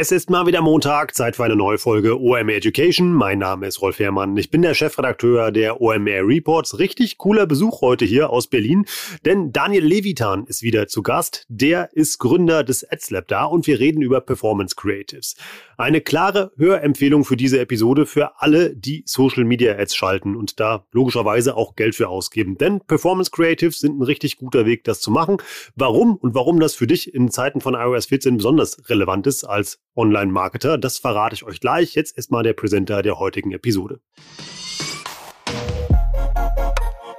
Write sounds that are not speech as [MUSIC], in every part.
Es ist mal wieder Montag, Zeit für eine neue Folge OMR Education. Mein Name ist Rolf Herrmann. Ich bin der Chefredakteur der OMR Reports. Richtig cooler Besuch heute hier aus Berlin, denn Daniel Levitan ist wieder zu Gast. Der ist Gründer des AdsLab da und wir reden über Performance Creatives. Eine klare Hörempfehlung für diese Episode für alle, die Social Media Ads schalten und da logischerweise auch Geld für ausgeben. Denn Performance Creatives sind ein richtig guter Weg, das zu machen. Warum und warum das für dich in Zeiten von iOS 14 besonders relevant ist als Online-Marketer. Das verrate ich euch gleich. Jetzt erstmal der Präsenter der heutigen Episode.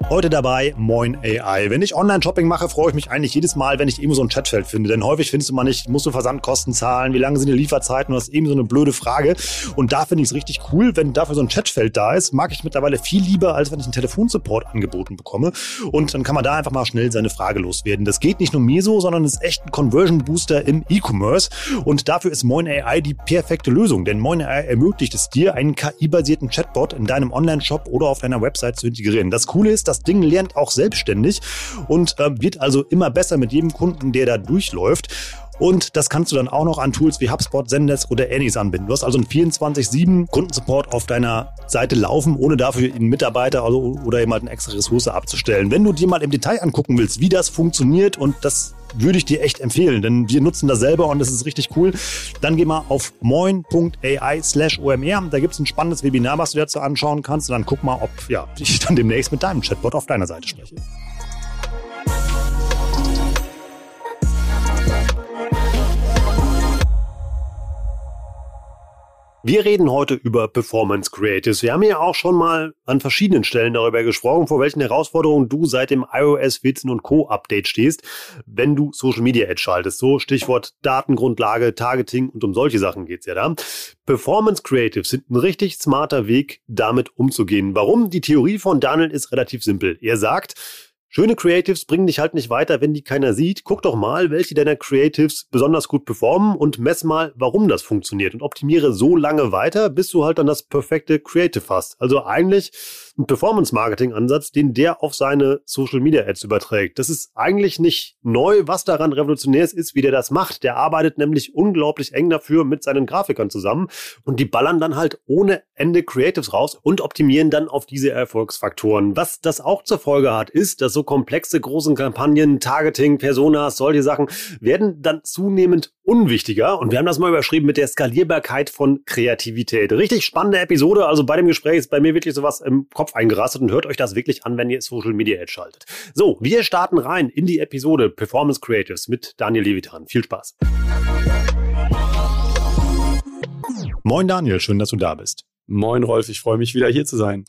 Heute dabei Moin AI. Wenn ich Online-Shopping mache, freue ich mich eigentlich jedes Mal, wenn ich irgendwo so ein Chatfeld finde. Denn häufig findest du mal nicht, musst du Versandkosten zahlen, wie lange sind die Lieferzeiten? Das ist eben so eine blöde Frage. Und da finde ich es richtig cool, wenn dafür so ein Chatfeld da ist. Mag ich mittlerweile viel lieber, als wenn ich einen Telefonsupport angeboten bekomme. Und dann kann man da einfach mal schnell seine Frage loswerden. Das geht nicht nur mir so, sondern ist echt ein Conversion Booster im E-Commerce. Und dafür ist Moin AI die perfekte Lösung. Denn Moin AI ermöglicht es dir, einen KI-basierten Chatbot in deinem Online-Shop oder auf deiner Website zu integrieren. Das Coole ist, dass das Ding lernt auch selbstständig und äh, wird also immer besser mit jedem Kunden, der da durchläuft. Und das kannst du dann auch noch an Tools wie HubSpot, Zendesk oder Any's anbinden. Du hast also einen 24-7 Kundensupport auf deiner Seite laufen, ohne dafür einen Mitarbeiter oder jemand eine extra Ressource abzustellen. Wenn du dir mal im Detail angucken willst, wie das funktioniert und das würde ich dir echt empfehlen, denn wir nutzen das selber und das ist richtig cool. Dann geh mal auf moin.ai slash OMR. Da gibt es ein spannendes Webinar, was du dazu anschauen kannst. Und dann guck mal, ob ja, ich dann demnächst mit deinem Chatbot auf deiner Seite spreche. Wir reden heute über Performance Creatives. Wir haben ja auch schon mal an verschiedenen Stellen darüber gesprochen, vor welchen Herausforderungen du seit dem iOS 14 und Co. Update stehst, wenn du Social Media Ads schaltest. So Stichwort Datengrundlage, Targeting und um solche Sachen geht's ja da. Performance Creatives sind ein richtig smarter Weg, damit umzugehen. Warum? Die Theorie von Daniel ist relativ simpel. Er sagt, Schöne Creatives bringen dich halt nicht weiter, wenn die keiner sieht. Guck doch mal, welche deiner Creatives besonders gut performen und mess mal, warum das funktioniert und optimiere so lange weiter, bis du halt dann das perfekte Creative hast. Also eigentlich Performance-Marketing-Ansatz, den der auf seine Social-Media-Ads überträgt. Das ist eigentlich nicht neu. Was daran revolutionär ist, ist, wie der das macht. Der arbeitet nämlich unglaublich eng dafür mit seinen Grafikern zusammen und die ballern dann halt ohne Ende Creatives raus und optimieren dann auf diese Erfolgsfaktoren. Was das auch zur Folge hat, ist, dass so komplexe großen Kampagnen, Targeting, Personas, solche Sachen werden dann zunehmend unwichtiger. Und wir haben das mal überschrieben mit der Skalierbarkeit von Kreativität. Richtig spannende Episode. Also bei dem Gespräch ist bei mir wirklich sowas im Kopf eingerastet und hört euch das wirklich an, wenn ihr Social Media Ad schaltet. So, wir starten rein in die Episode Performance Creatives mit Daniel Levitan. Viel Spaß. Moin Daniel, schön, dass du da bist. Moin Rolf, ich freue mich wieder hier zu sein.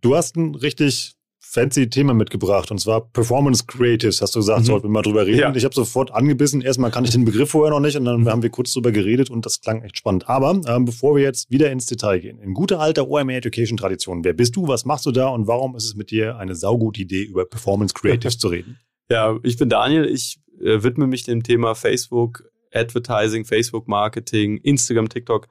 Du hast ein richtig fancy Thema mitgebracht und zwar Performance Creatives, hast du gesagt, mhm. sollten wir mal drüber reden. Ja. Ich habe sofort angebissen. Erstmal kann ich den Begriff vorher noch nicht und dann mhm. haben wir kurz drüber geredet und das klang echt spannend. Aber ähm, bevor wir jetzt wieder ins Detail gehen, in guter alter OMR Education Tradition, wer bist du, was machst du da und warum ist es mit dir eine saugute Idee, über Performance Creatives [LAUGHS] zu reden? Ja, ich bin Daniel. Ich äh, widme mich dem Thema Facebook Advertising, Facebook Marketing, Instagram, TikTok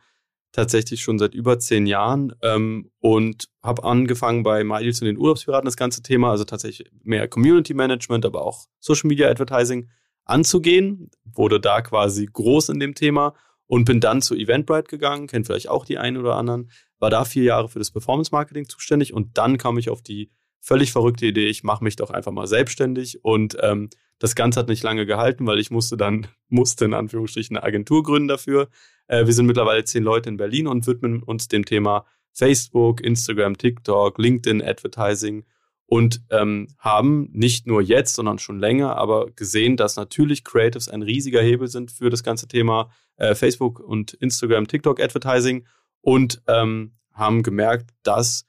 tatsächlich schon seit über zehn Jahren ähm, und habe angefangen bei MyDeals und den Urlaubspiraten das ganze Thema, also tatsächlich mehr Community Management, aber auch Social Media Advertising anzugehen. Wurde da quasi groß in dem Thema und bin dann zu Eventbrite gegangen, kennt vielleicht auch die einen oder anderen, war da vier Jahre für das Performance Marketing zuständig und dann kam ich auf die völlig verrückte Idee, ich mache mich doch einfach mal selbstständig und ähm, das Ganze hat nicht lange gehalten, weil ich musste dann, [LAUGHS] musste in Anführungsstrichen eine Agentur gründen dafür. Äh, wir sind mittlerweile zehn Leute in Berlin und widmen uns dem Thema Facebook, Instagram, TikTok, LinkedIn, Advertising und ähm, haben nicht nur jetzt, sondern schon länger, aber gesehen, dass natürlich Creatives ein riesiger Hebel sind für das ganze Thema äh, Facebook und Instagram, TikTok Advertising und ähm, haben gemerkt, dass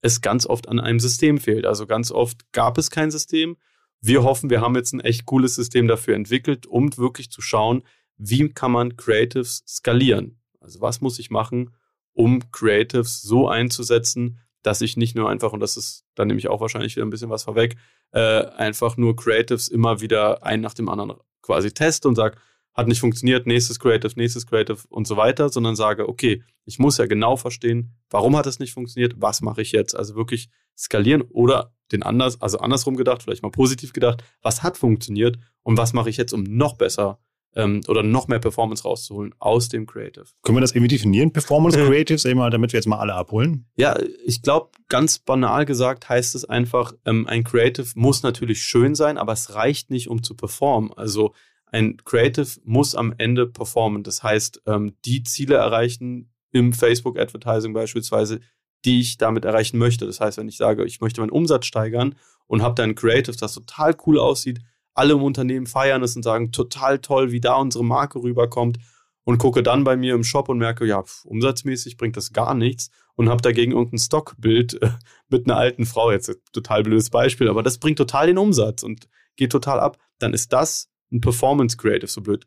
es ganz oft an einem System fehlt. Also ganz oft gab es kein System wir hoffen, wir haben jetzt ein echt cooles System dafür entwickelt, um wirklich zu schauen, wie kann man Creatives skalieren? Also was muss ich machen, um Creatives so einzusetzen, dass ich nicht nur einfach, und das ist, dann nehme ich auch wahrscheinlich wieder ein bisschen was vorweg, äh, einfach nur Creatives immer wieder ein nach dem anderen quasi teste und sage, hat nicht funktioniert, nächstes Creative, nächstes Creative und so weiter, sondern sage, okay, ich muss ja genau verstehen, warum hat es nicht funktioniert, was mache ich jetzt? Also wirklich skalieren oder den anders, also andersrum gedacht, vielleicht mal positiv gedacht, was hat funktioniert und was mache ich jetzt, um noch besser ähm, oder noch mehr Performance rauszuholen aus dem Creative. Können wir das irgendwie definieren, Performance [LAUGHS] Creatives, mal, damit wir jetzt mal alle abholen? Ja, ich glaube, ganz banal gesagt heißt es einfach, ähm, ein Creative muss natürlich schön sein, aber es reicht nicht, um zu performen. Also ein Creative muss am Ende performen. Das heißt, ähm, die Ziele erreichen im Facebook Advertising beispielsweise, die ich damit erreichen möchte. Das heißt, wenn ich sage, ich möchte meinen Umsatz steigern und habe dann ein Creative, das total cool aussieht, alle im Unternehmen feiern es und sagen, total toll, wie da unsere Marke rüberkommt und gucke dann bei mir im Shop und merke, ja, umsatzmäßig bringt das gar nichts und habe dagegen irgendein Stockbild äh, mit einer alten Frau, jetzt total blödes Beispiel, aber das bringt total den Umsatz und geht total ab, dann ist das ein Performance Creative, so blöd,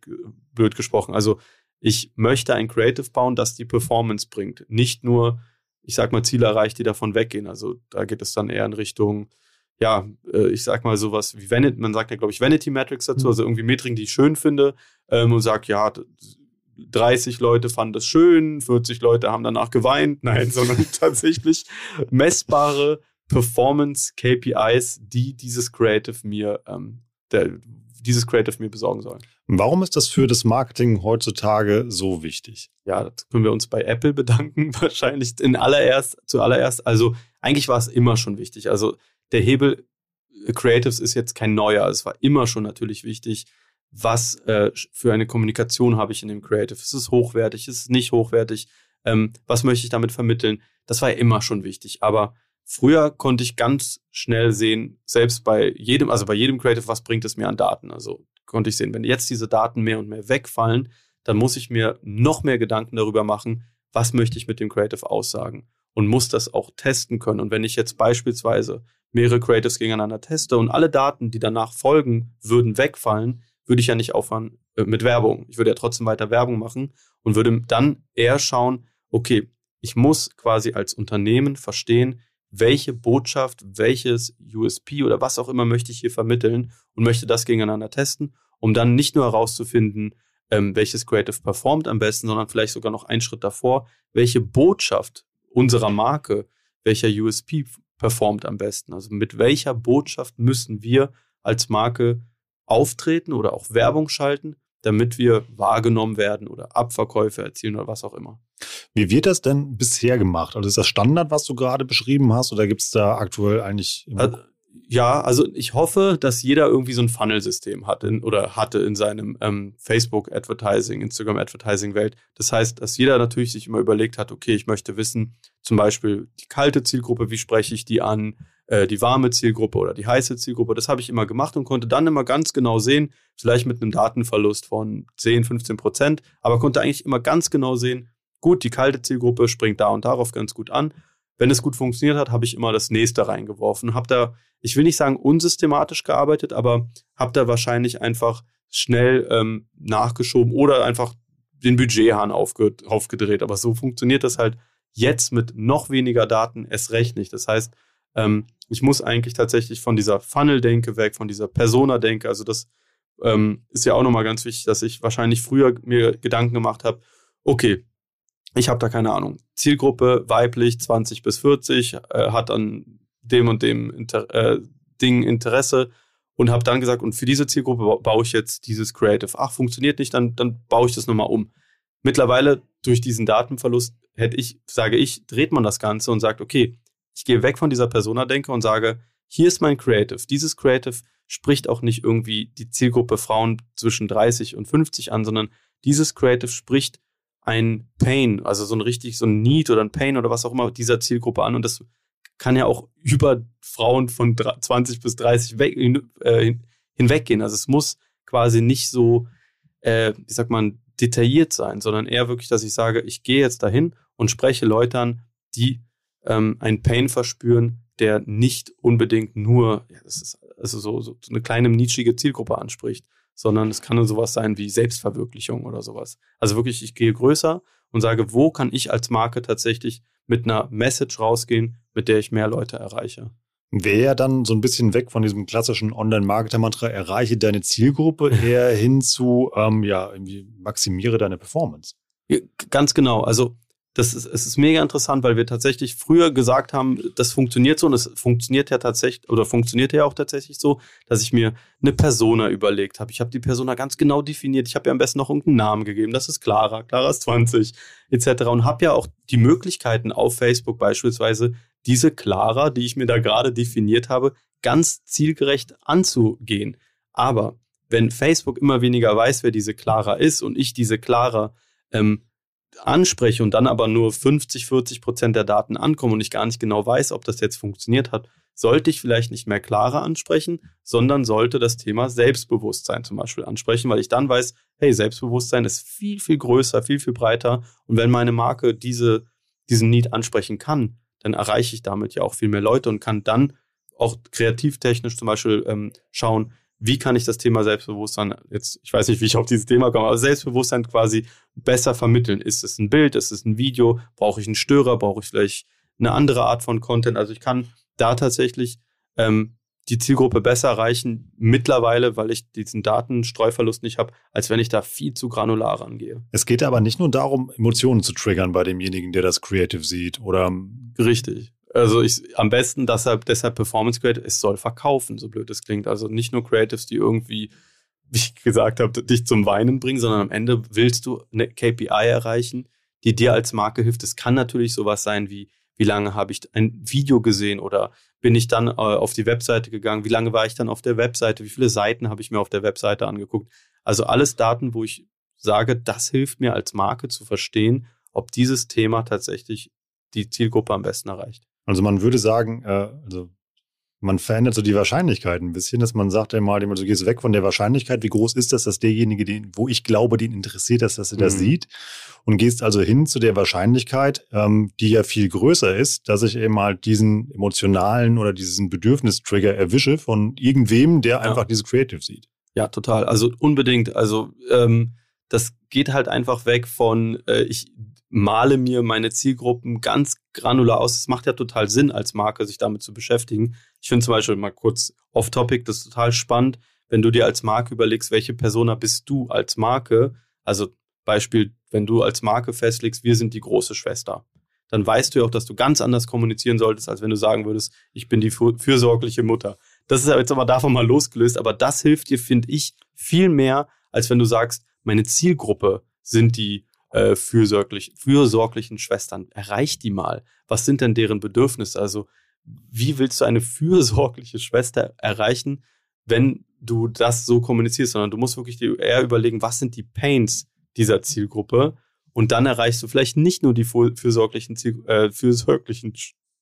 blöd gesprochen. Also ich möchte ein Creative bauen, das die Performance bringt. Nicht nur, ich sag mal, Ziele erreicht, die davon weggehen. Also da geht es dann eher in Richtung, ja, äh, ich sag mal sowas wie Vanity, man sagt ja, glaube ich, Vanity Metrics dazu, mhm. also irgendwie Metriken, die ich schön finde ähm, und sagt, ja, 30 Leute fanden das schön, 40 Leute haben danach geweint. [LAUGHS] Nein, sondern [LAUGHS] tatsächlich messbare Performance KPIs, die dieses Creative mir, ähm, der, dieses Creative mir besorgen soll. Warum ist das für das Marketing heutzutage so wichtig? Ja, das können wir uns bei Apple [LAUGHS] bedanken, wahrscheinlich in allererst, zuallererst. Also eigentlich war es immer schon wichtig. Also der Hebel äh, Creatives ist jetzt kein neuer. Es war immer schon natürlich wichtig, was äh, für eine Kommunikation habe ich in dem Creative. Ist es hochwertig? Ist es nicht hochwertig? Ähm, was möchte ich damit vermitteln? Das war ja immer schon wichtig. Aber Früher konnte ich ganz schnell sehen, selbst bei jedem, also bei jedem Creative, was bringt es mir an Daten? Also konnte ich sehen, wenn jetzt diese Daten mehr und mehr wegfallen, dann muss ich mir noch mehr Gedanken darüber machen, was möchte ich mit dem Creative aussagen und muss das auch testen können. Und wenn ich jetzt beispielsweise mehrere Creatives gegeneinander teste und alle Daten, die danach folgen, würden wegfallen, würde ich ja nicht aufhören äh, mit Werbung. Ich würde ja trotzdem weiter Werbung machen und würde dann eher schauen, okay, ich muss quasi als Unternehmen verstehen, welche Botschaft, welches USP oder was auch immer möchte ich hier vermitteln und möchte das gegeneinander testen, um dann nicht nur herauszufinden, ähm, welches Creative performt am besten, sondern vielleicht sogar noch einen Schritt davor, welche Botschaft unserer Marke, welcher USP performt am besten. Also mit welcher Botschaft müssen wir als Marke auftreten oder auch Werbung schalten, damit wir wahrgenommen werden oder Abverkäufe erzielen oder was auch immer. Wie wird das denn bisher gemacht? Also ist das Standard, was du gerade beschrieben hast, oder gibt es da aktuell eigentlich? Also, ja, also ich hoffe, dass jeder irgendwie so ein Funnel-System hat in, oder hatte in seinem ähm, Facebook-Advertising, Instagram-Advertising-Welt. Das heißt, dass jeder natürlich sich immer überlegt hat, okay, ich möchte wissen, zum Beispiel die kalte Zielgruppe, wie spreche ich die an, äh, die warme Zielgruppe oder die heiße Zielgruppe. Das habe ich immer gemacht und konnte dann immer ganz genau sehen, vielleicht mit einem Datenverlust von 10, 15 Prozent, aber konnte eigentlich immer ganz genau sehen, gut, die kalte Zielgruppe springt da und darauf ganz gut an. Wenn es gut funktioniert hat, habe ich immer das nächste reingeworfen. Habe da, ich will nicht sagen unsystematisch gearbeitet, aber habe da wahrscheinlich einfach schnell ähm, nachgeschoben oder einfach den Budgethahn aufge aufgedreht. Aber so funktioniert das halt jetzt mit noch weniger Daten erst recht nicht. Das heißt, ähm, ich muss eigentlich tatsächlich von dieser Funnel-Denke weg, von dieser Persona-Denke. Also das ähm, ist ja auch nochmal ganz wichtig, dass ich wahrscheinlich früher mir Gedanken gemacht habe, okay, ich habe da keine Ahnung. Zielgruppe weiblich 20 bis 40, äh, hat an dem und dem Inter äh, Ding Interesse und habe dann gesagt, und für diese Zielgruppe baue ich jetzt dieses Creative. Ach, funktioniert nicht, dann, dann baue ich das nochmal um. Mittlerweile durch diesen Datenverlust hätte ich, sage ich, dreht man das Ganze und sagt, okay, ich gehe weg von dieser Persona-Denke und sage, hier ist mein Creative. Dieses Creative spricht auch nicht irgendwie die Zielgruppe Frauen zwischen 30 und 50 an, sondern dieses Creative spricht ein Pain, also so ein richtig, so ein Need oder ein Pain oder was auch immer dieser Zielgruppe an. Und das kann ja auch über Frauen von 20 bis 30 weg, äh, hinweggehen. Also es muss quasi nicht so, äh, wie sagt man, detailliert sein, sondern eher wirklich, dass ich sage, ich gehe jetzt dahin und spreche Leute an, die ähm, einen Pain verspüren, der nicht unbedingt nur, ja, das ist also so, so eine kleine nischige Zielgruppe anspricht, sondern es kann nur sowas sein wie Selbstverwirklichung oder sowas. Also wirklich, ich gehe größer und sage, wo kann ich als Marke tatsächlich mit einer Message rausgehen, mit der ich mehr Leute erreiche. Wäre ja dann so ein bisschen weg von diesem klassischen Online-Marketer-Mantra, erreiche deine Zielgruppe eher hin zu, ähm, ja, irgendwie maximiere deine Performance. Ganz genau. Also das ist, es ist mega interessant, weil wir tatsächlich früher gesagt haben, das funktioniert so und es funktioniert ja tatsächlich oder funktioniert ja auch tatsächlich so, dass ich mir eine Persona überlegt habe. Ich habe die Persona ganz genau definiert. Ich habe ja am besten noch irgendeinen Namen gegeben. Das ist Clara, Clara ist 20 etc. Und habe ja auch die Möglichkeiten auf Facebook beispielsweise diese Clara, die ich mir da gerade definiert habe, ganz zielgerecht anzugehen. Aber wenn Facebook immer weniger weiß, wer diese Clara ist und ich diese Clara ähm, anspreche und dann aber nur 50, 40 Prozent der Daten ankommen und ich gar nicht genau weiß, ob das jetzt funktioniert hat, sollte ich vielleicht nicht mehr klarer ansprechen, sondern sollte das Thema Selbstbewusstsein zum Beispiel ansprechen, weil ich dann weiß, hey, Selbstbewusstsein ist viel, viel größer, viel, viel breiter und wenn meine Marke diese, diesen Need ansprechen kann, dann erreiche ich damit ja auch viel mehr Leute und kann dann auch kreativtechnisch zum Beispiel ähm, schauen, wie kann ich das Thema Selbstbewusstsein jetzt, ich weiß nicht, wie ich auf dieses Thema komme, aber Selbstbewusstsein quasi besser vermitteln. Ist es ein Bild, ist es ein Video, brauche ich einen Störer, brauche ich vielleicht eine andere Art von Content? Also ich kann da tatsächlich ähm, die Zielgruppe besser erreichen mittlerweile, weil ich diesen Datenstreuverlust nicht habe, als wenn ich da viel zu granular rangehe. Es geht aber nicht nur darum, Emotionen zu triggern bei demjenigen, der das Creative sieht oder richtig. Also ich am besten deshalb, deshalb Performance Creative, es soll verkaufen, so blöd es klingt. Also nicht nur Creatives, die irgendwie, wie ich gesagt habe, dich zum Weinen bringen, sondern am Ende willst du eine KPI erreichen, die dir als Marke hilft. Es kann natürlich sowas sein wie, wie lange habe ich ein Video gesehen oder bin ich dann äh, auf die Webseite gegangen, wie lange war ich dann auf der Webseite, wie viele Seiten habe ich mir auf der Webseite angeguckt. Also alles Daten, wo ich sage, das hilft mir als Marke zu verstehen, ob dieses Thema tatsächlich die Zielgruppe am besten erreicht. Also man würde sagen, äh, also man verändert so die Wahrscheinlichkeit ein bisschen, dass man sagt einmal, du gehst weg von der Wahrscheinlichkeit, wie groß ist das, dass derjenige, den, wo ich glaube, den interessiert, dass, dass er das mhm. sieht und gehst also hin zu der Wahrscheinlichkeit, ähm, die ja viel größer ist, dass ich eben mal diesen emotionalen oder diesen Bedürfnistrigger erwische von irgendwem, der einfach dieses Creative sieht. Ja, total. Also unbedingt. Also ähm, das geht halt einfach weg von, äh, ich male mir meine Zielgruppen ganz granular aus. Es macht ja total Sinn, als Marke sich damit zu beschäftigen. Ich finde zum Beispiel mal kurz off-topic, das ist total spannend, wenn du dir als Marke überlegst, welche Persona bist du als Marke. Also Beispiel, wenn du als Marke festlegst, wir sind die große Schwester. Dann weißt du ja auch, dass du ganz anders kommunizieren solltest, als wenn du sagen würdest, ich bin die fürsorgliche Mutter. Das ist jetzt aber davon mal losgelöst, aber das hilft dir, finde ich, viel mehr, als wenn du sagst, meine Zielgruppe sind die äh, fürsorglich, fürsorglichen Schwestern. Erreich die mal. Was sind denn deren Bedürfnisse? Also, wie willst du eine fürsorgliche Schwester erreichen, wenn du das so kommunizierst? Sondern du musst wirklich eher überlegen, was sind die Pains dieser Zielgruppe? Und dann erreichst du vielleicht nicht nur die fürsorglichen, Ziel, äh, fürsorglichen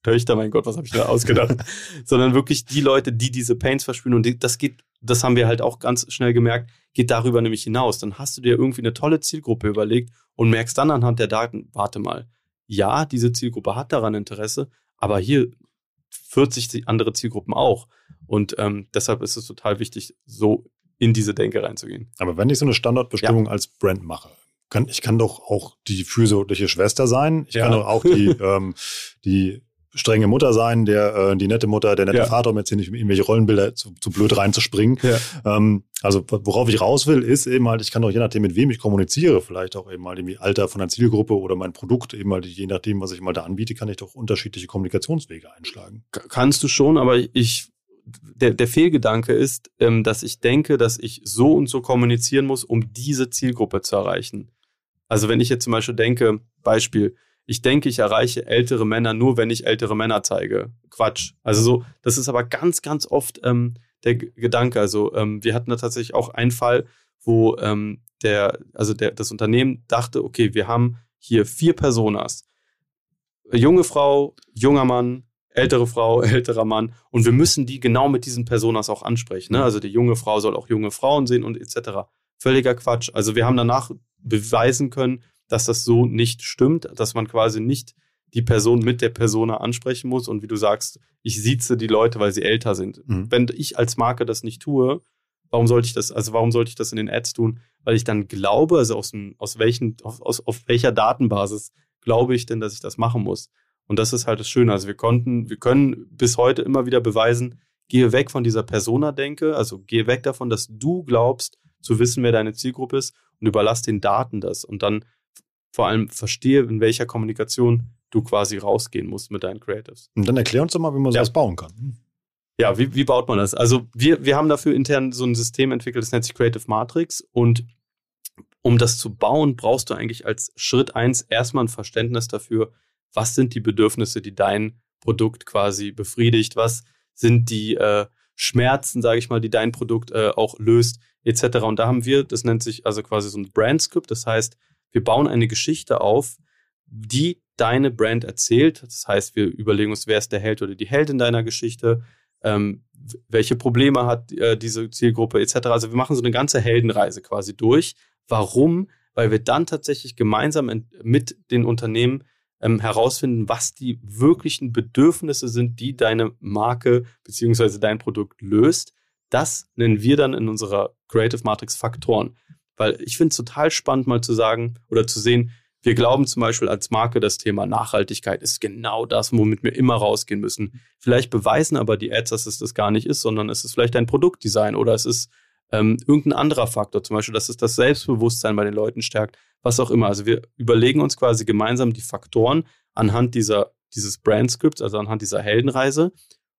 Töchter, mein Gott, was habe ich da ausgedacht, [LAUGHS] sondern wirklich die Leute, die diese Pains verspüren. Und das geht, das haben wir halt auch ganz schnell gemerkt, geht darüber nämlich hinaus. Dann hast du dir irgendwie eine tolle Zielgruppe überlegt und merkst dann anhand der Daten, warte mal, ja, diese Zielgruppe hat daran Interesse, aber hier 40 andere Zielgruppen auch. Und ähm, deshalb ist es total wichtig, so in diese Denke reinzugehen. Aber wenn ich so eine Standardbestimmung ja. als Brand mache, kann, ich kann doch auch die fürsorgliche Schwester sein. Ich ja. kann doch auch die, [LAUGHS] ähm, die strenge Mutter sein, der äh, die nette Mutter, der nette ja. Vater, um jetzt hier nicht irgendwelche Rollenbilder zu, zu blöd reinzuspringen. Ja. Ähm, also worauf ich raus will, ist eben halt, ich kann doch je nachdem, mit wem ich kommuniziere, vielleicht auch eben mal irgendwie Alter von der Zielgruppe oder mein Produkt, eben halt je nachdem, was ich mal da anbiete, kann ich doch unterschiedliche Kommunikationswege einschlagen. Kannst du schon, aber ich der, der Fehlgedanke ist, ähm, dass ich denke, dass ich so und so kommunizieren muss, um diese Zielgruppe zu erreichen. Also wenn ich jetzt zum Beispiel denke, Beispiel, ich denke, ich erreiche ältere Männer nur, wenn ich ältere Männer zeige. Quatsch. Also so, das ist aber ganz, ganz oft ähm, der Gedanke. Also ähm, wir hatten da tatsächlich auch einen Fall, wo ähm, der, also der, das Unternehmen dachte, okay, wir haben hier vier Personas. Junge Frau, junger Mann, ältere Frau, [LAUGHS] älterer Mann. Und wir müssen die genau mit diesen Personas auch ansprechen. Ne? Also die junge Frau soll auch junge Frauen sehen und etc. Völliger Quatsch. Also wir haben danach beweisen können, dass das so nicht stimmt, dass man quasi nicht die Person mit der Persona ansprechen muss und wie du sagst, ich sieze die Leute, weil sie älter sind. Mhm. Wenn ich als Marke das nicht tue, warum sollte ich das, also warum sollte ich das in den Ads tun? Weil ich dann glaube, also aus, aus welchen, aus, auf welcher Datenbasis glaube ich denn, dass ich das machen muss? Und das ist halt das Schöne. Also wir konnten, wir können bis heute immer wieder beweisen, gehe weg von dieser Persona-Denke, also gehe weg davon, dass du glaubst, zu wissen, wer deine Zielgruppe ist und überlass den Daten das und dann vor allem verstehe, in welcher Kommunikation du quasi rausgehen musst mit deinen Creatives. Und dann erklär uns doch mal, wie man ja. sowas bauen kann. Ja, wie, wie baut man das? Also wir, wir haben dafür intern so ein System entwickelt, das nennt sich Creative Matrix und um das zu bauen, brauchst du eigentlich als Schritt eins erstmal ein Verständnis dafür, was sind die Bedürfnisse, die dein Produkt quasi befriedigt, was sind die äh, Schmerzen, sage ich mal, die dein Produkt äh, auch löst, etc. Und da haben wir, das nennt sich also quasi so ein Brand-Script, das heißt, wir bauen eine Geschichte auf, die deine Brand erzählt. Das heißt, wir überlegen uns, wer ist der Held oder die Heldin deiner Geschichte, ähm, welche Probleme hat äh, diese Zielgruppe etc. Also wir machen so eine ganze Heldenreise quasi durch. Warum? Weil wir dann tatsächlich gemeinsam mit den Unternehmen ähm, herausfinden, was die wirklichen Bedürfnisse sind, die deine Marke bzw. dein Produkt löst. Das nennen wir dann in unserer Creative Matrix Faktoren. Weil ich finde es total spannend, mal zu sagen oder zu sehen, wir glauben zum Beispiel als Marke, das Thema Nachhaltigkeit ist genau das, womit wir immer rausgehen müssen. Vielleicht beweisen aber die Ads, dass es das gar nicht ist, sondern es ist vielleicht ein Produktdesign oder es ist ähm, irgendein anderer Faktor, zum Beispiel, dass es das Selbstbewusstsein bei den Leuten stärkt, was auch immer. Also wir überlegen uns quasi gemeinsam die Faktoren anhand dieser, dieses Brand-Scripts, also anhand dieser Heldenreise.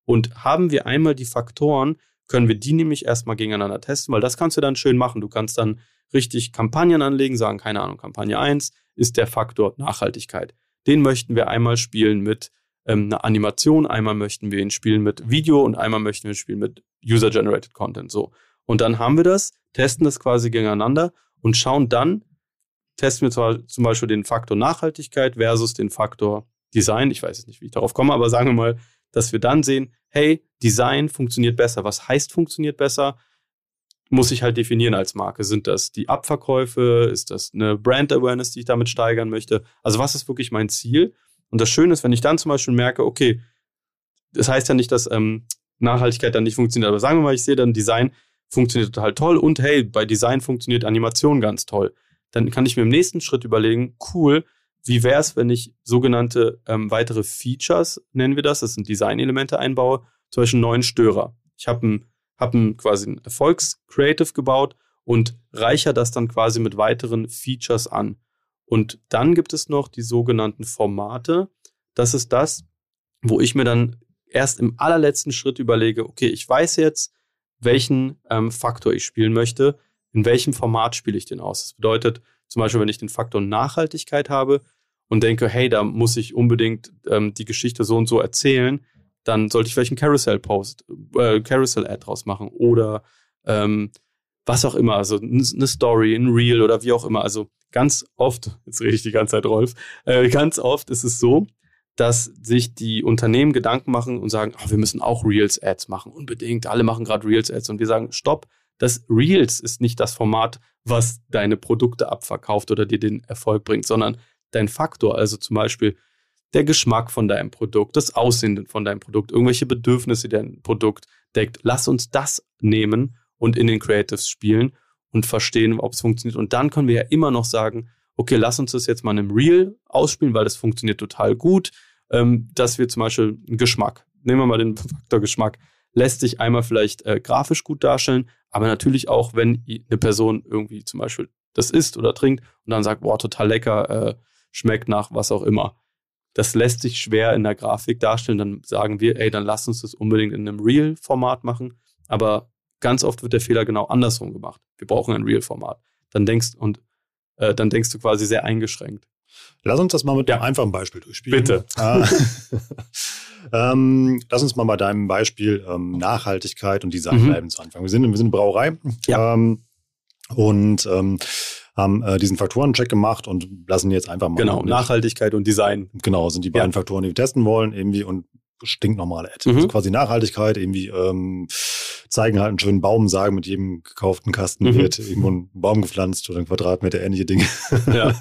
Und haben wir einmal die Faktoren, können wir die nämlich erstmal gegeneinander testen, weil das kannst du dann schön machen. Du kannst dann richtig Kampagnen anlegen, sagen, keine Ahnung, Kampagne 1 ist der Faktor Nachhaltigkeit. Den möchten wir einmal spielen mit ähm, einer Animation, einmal möchten wir ihn spielen mit Video und einmal möchten wir ihn spielen mit User-Generated Content. So. Und dann haben wir das, testen das quasi gegeneinander und schauen dann, testen wir zum Beispiel den Faktor Nachhaltigkeit versus den Faktor Design. Ich weiß jetzt nicht, wie ich darauf komme, aber sagen wir mal, dass wir dann sehen, hey, Design funktioniert besser. Was heißt funktioniert besser? Muss ich halt definieren als Marke. Sind das die Abverkäufe? Ist das eine Brand Awareness, die ich damit steigern möchte? Also was ist wirklich mein Ziel? Und das Schöne ist, wenn ich dann zum Beispiel merke, okay, das heißt ja nicht, dass ähm, Nachhaltigkeit dann nicht funktioniert, aber sagen wir mal, ich sehe dann Design funktioniert total toll und hey, bei Design funktioniert Animation ganz toll. Dann kann ich mir im nächsten Schritt überlegen, cool, wie wäre es, wenn ich sogenannte ähm, weitere Features, nennen wir das, das sind Designelemente einbaue, zum Beispiel einen neuen Störer. Ich habe ein, hab ein, quasi ein Erfolgs-Creative gebaut und reicher das dann quasi mit weiteren Features an. Und dann gibt es noch die sogenannten Formate. Das ist das, wo ich mir dann erst im allerletzten Schritt überlege, okay, ich weiß jetzt, welchen ähm, Faktor ich spielen möchte, in welchem Format spiele ich den aus. Das bedeutet zum Beispiel, wenn ich den Faktor Nachhaltigkeit habe und denke, hey, da muss ich unbedingt ähm, die Geschichte so und so erzählen, dann sollte ich vielleicht einen Carousel-Post, äh, Carousel-Ad draus machen oder ähm, was auch immer, also eine Story, ein Reel oder wie auch immer. Also ganz oft, jetzt rede ich die ganze Zeit, Rolf, äh, ganz oft ist es so, dass sich die Unternehmen Gedanken machen und sagen, oh, wir müssen auch Reels-Ads machen, unbedingt. Alle machen gerade Reels-Ads und wir sagen, stopp, das Reels ist nicht das Format, was deine Produkte abverkauft oder dir den Erfolg bringt, sondern dein Faktor, also zum Beispiel der Geschmack von deinem Produkt, das Aussehen von deinem Produkt, irgendwelche Bedürfnisse, die dein Produkt deckt. Lass uns das nehmen und in den Creatives spielen und verstehen, ob es funktioniert. Und dann können wir ja immer noch sagen, okay, lass uns das jetzt mal in einem Reel ausspielen, weil das funktioniert total gut, ähm, dass wir zum Beispiel einen Geschmack, nehmen wir mal den Faktor Geschmack, lässt sich einmal vielleicht äh, grafisch gut darstellen, aber natürlich auch, wenn eine Person irgendwie zum Beispiel das isst oder trinkt und dann sagt, boah, total lecker, äh, schmeckt nach was auch immer. Das lässt sich schwer in der Grafik darstellen. Dann sagen wir, ey, dann lass uns das unbedingt in einem Real-Format machen. Aber ganz oft wird der Fehler genau andersrum gemacht. Wir brauchen ein Real-Format. Dann denkst und äh, dann denkst du quasi sehr eingeschränkt. Lass uns das mal mit ja. einem einfachen Beispiel durchspielen. Bitte. Ah. [LAUGHS] ähm, lass uns mal bei deinem Beispiel ähm, Nachhaltigkeit und Design mhm. bleiben zu Anfang. Wir sind, wir sind eine Brauerei ja. ähm, und ähm, haben äh, diesen Faktorencheck gemacht und lassen jetzt einfach mal. Genau, Nachhaltigkeit und Design. Genau, sind die beiden ja. Faktoren, die wir testen wollen, irgendwie und stinknormale Ad. Mhm. Also quasi Nachhaltigkeit, irgendwie ähm, zeigen halt einen schönen Baum, sagen, mit jedem gekauften Kasten mhm. wird irgendwo ein Baum gepflanzt oder ein Quadratmeter, ähnliche Dinge. Ja.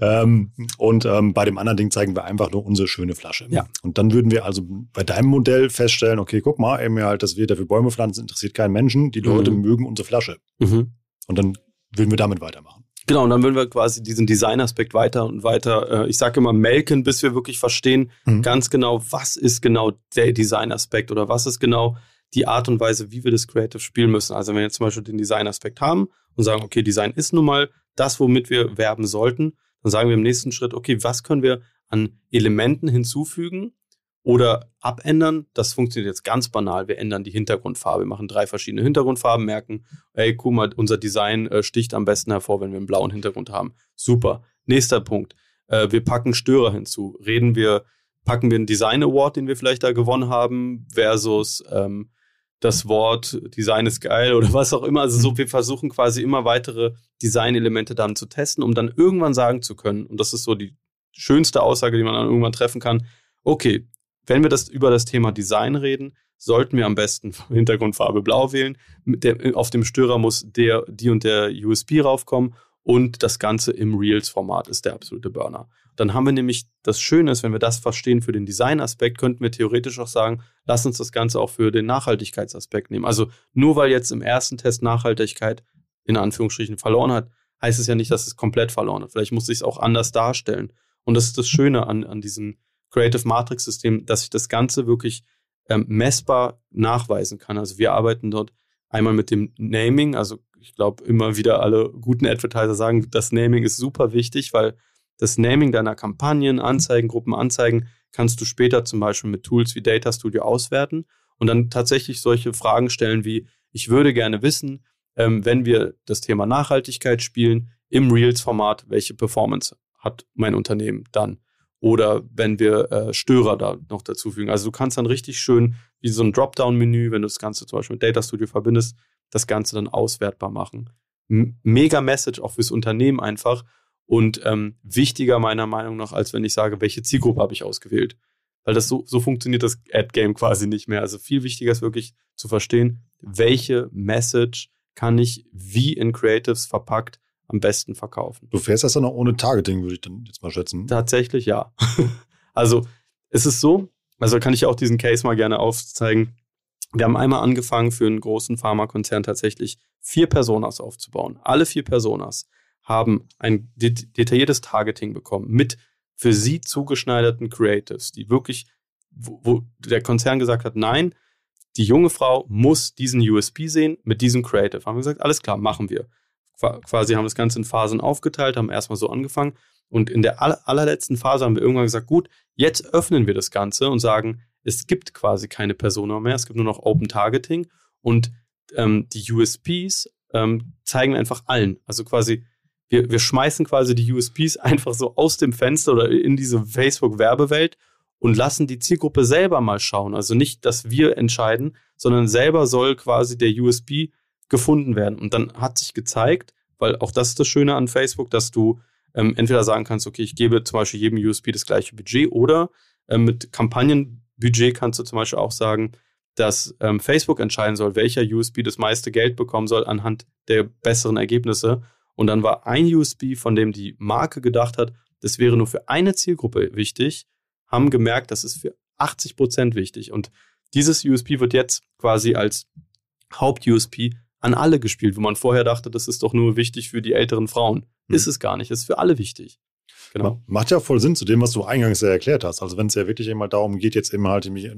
[LAUGHS] ähm, und ähm, bei dem anderen Ding zeigen wir einfach nur unsere schöne Flasche. Ja. Und dann würden wir also bei deinem Modell feststellen, okay, guck mal, eben halt, dass wir dafür Bäume pflanzen, interessiert keinen Menschen. Die Leute mhm. mögen unsere Flasche. Mhm. Und dann würden wir damit weitermachen. Genau, und dann würden wir quasi diesen Design-Aspekt weiter und weiter, äh, ich sage immer, melken, bis wir wirklich verstehen, mhm. ganz genau, was ist genau der Design-Aspekt oder was ist genau die Art und Weise, wie wir das Creative spielen müssen. Also wenn wir jetzt zum Beispiel den Design-Aspekt haben und sagen, okay, Design ist nun mal das, womit wir werben sollten, dann sagen wir im nächsten Schritt, okay, was können wir an Elementen hinzufügen, oder abändern. Das funktioniert jetzt ganz banal. Wir ändern die Hintergrundfarbe, wir machen drei verschiedene Hintergrundfarben, merken, ey, guck mal, unser Design äh, sticht am besten hervor, wenn wir einen blauen Hintergrund haben. Super. Nächster Punkt. Äh, wir packen Störer hinzu. Reden wir, packen wir einen Design Award, den wir vielleicht da gewonnen haben, versus ähm, das Wort Design ist geil oder [LAUGHS] was auch immer. Also so, wir versuchen quasi immer weitere Designelemente dann zu testen, um dann irgendwann sagen zu können, und das ist so die schönste Aussage, die man dann irgendwann treffen kann, okay, wenn wir das über das Thema Design reden, sollten wir am besten [LAUGHS] Hintergrundfarbe blau wählen. Der, auf dem Störer muss der, die und der USB raufkommen und das Ganze im Reels-Format ist der absolute Burner. Dann haben wir nämlich das Schöne wenn wir das verstehen für den Design-Aspekt, könnten wir theoretisch auch sagen, lass uns das Ganze auch für den Nachhaltigkeitsaspekt nehmen. Also nur weil jetzt im ersten Test Nachhaltigkeit in Anführungsstrichen verloren hat, heißt es ja nicht, dass es komplett verloren hat. Vielleicht muss ich es auch anders darstellen. Und das ist das Schöne an, an diesen Creative Matrix System, dass ich das Ganze wirklich ähm, messbar nachweisen kann. Also wir arbeiten dort einmal mit dem Naming, also ich glaube immer wieder alle guten Advertiser sagen, das Naming ist super wichtig, weil das Naming deiner Kampagnen, Anzeigen, Gruppen, Anzeigen kannst du später zum Beispiel mit Tools wie Data Studio auswerten und dann tatsächlich solche Fragen stellen wie, ich würde gerne wissen, ähm, wenn wir das Thema Nachhaltigkeit spielen, im Reels-Format, welche Performance hat mein Unternehmen dann? Oder wenn wir äh, Störer da noch dazufügen. Also du kannst dann richtig schön wie so ein Dropdown-Menü, wenn du das Ganze zum Beispiel mit Data Studio verbindest, das Ganze dann auswertbar machen. M mega Message auch fürs Unternehmen einfach und ähm, wichtiger meiner Meinung nach, als wenn ich sage, welche Zielgruppe habe ich ausgewählt. Weil das so, so funktioniert das Ad-Game quasi nicht mehr. Also viel wichtiger ist wirklich zu verstehen, welche Message kann ich wie in Creatives verpackt am besten verkaufen. Du fährst das dann auch ohne Targeting, würde ich dann jetzt mal schätzen. Tatsächlich ja. [LAUGHS] also es ist so, also kann ich auch diesen Case mal gerne aufzeigen. Wir haben einmal angefangen, für einen großen Pharmakonzern tatsächlich vier Personas aufzubauen. Alle vier Personas haben ein detailliertes Targeting bekommen mit für sie zugeschneiderten Creatives, die wirklich, wo, wo der Konzern gesagt hat, nein, die junge Frau muss diesen USP sehen mit diesem Creative. Haben wir gesagt, alles klar, machen wir quasi haben das Ganze in Phasen aufgeteilt, haben erstmal so angefangen. Und in der allerletzten Phase haben wir irgendwann gesagt, gut, jetzt öffnen wir das Ganze und sagen, es gibt quasi keine Persona mehr, es gibt nur noch Open Targeting und ähm, die USPs ähm, zeigen einfach allen. Also quasi, wir, wir schmeißen quasi die USPs [LAUGHS] einfach so aus dem Fenster oder in diese Facebook-Werbewelt und lassen die Zielgruppe selber mal schauen. Also nicht, dass wir entscheiden, sondern selber soll quasi der USP gefunden werden. Und dann hat sich gezeigt, weil auch das ist das Schöne an Facebook, dass du ähm, entweder sagen kannst, okay, ich gebe zum Beispiel jedem USP das gleiche Budget oder ähm, mit Kampagnenbudget kannst du zum Beispiel auch sagen, dass ähm, Facebook entscheiden soll, welcher USP das meiste Geld bekommen soll anhand der besseren Ergebnisse. Und dann war ein USP, von dem die Marke gedacht hat, das wäre nur für eine Zielgruppe wichtig, haben gemerkt, das ist für 80 Prozent wichtig. Und dieses USP wird jetzt quasi als Haupt-USP an alle gespielt, wo man vorher dachte, das ist doch nur wichtig für die älteren Frauen. Mhm. Ist es gar nicht, ist für alle wichtig. Genau. Macht ja voll Sinn zu dem, was du eingangs ja erklärt hast. Also wenn es ja wirklich immer darum geht, jetzt immer halt irgendwie äh,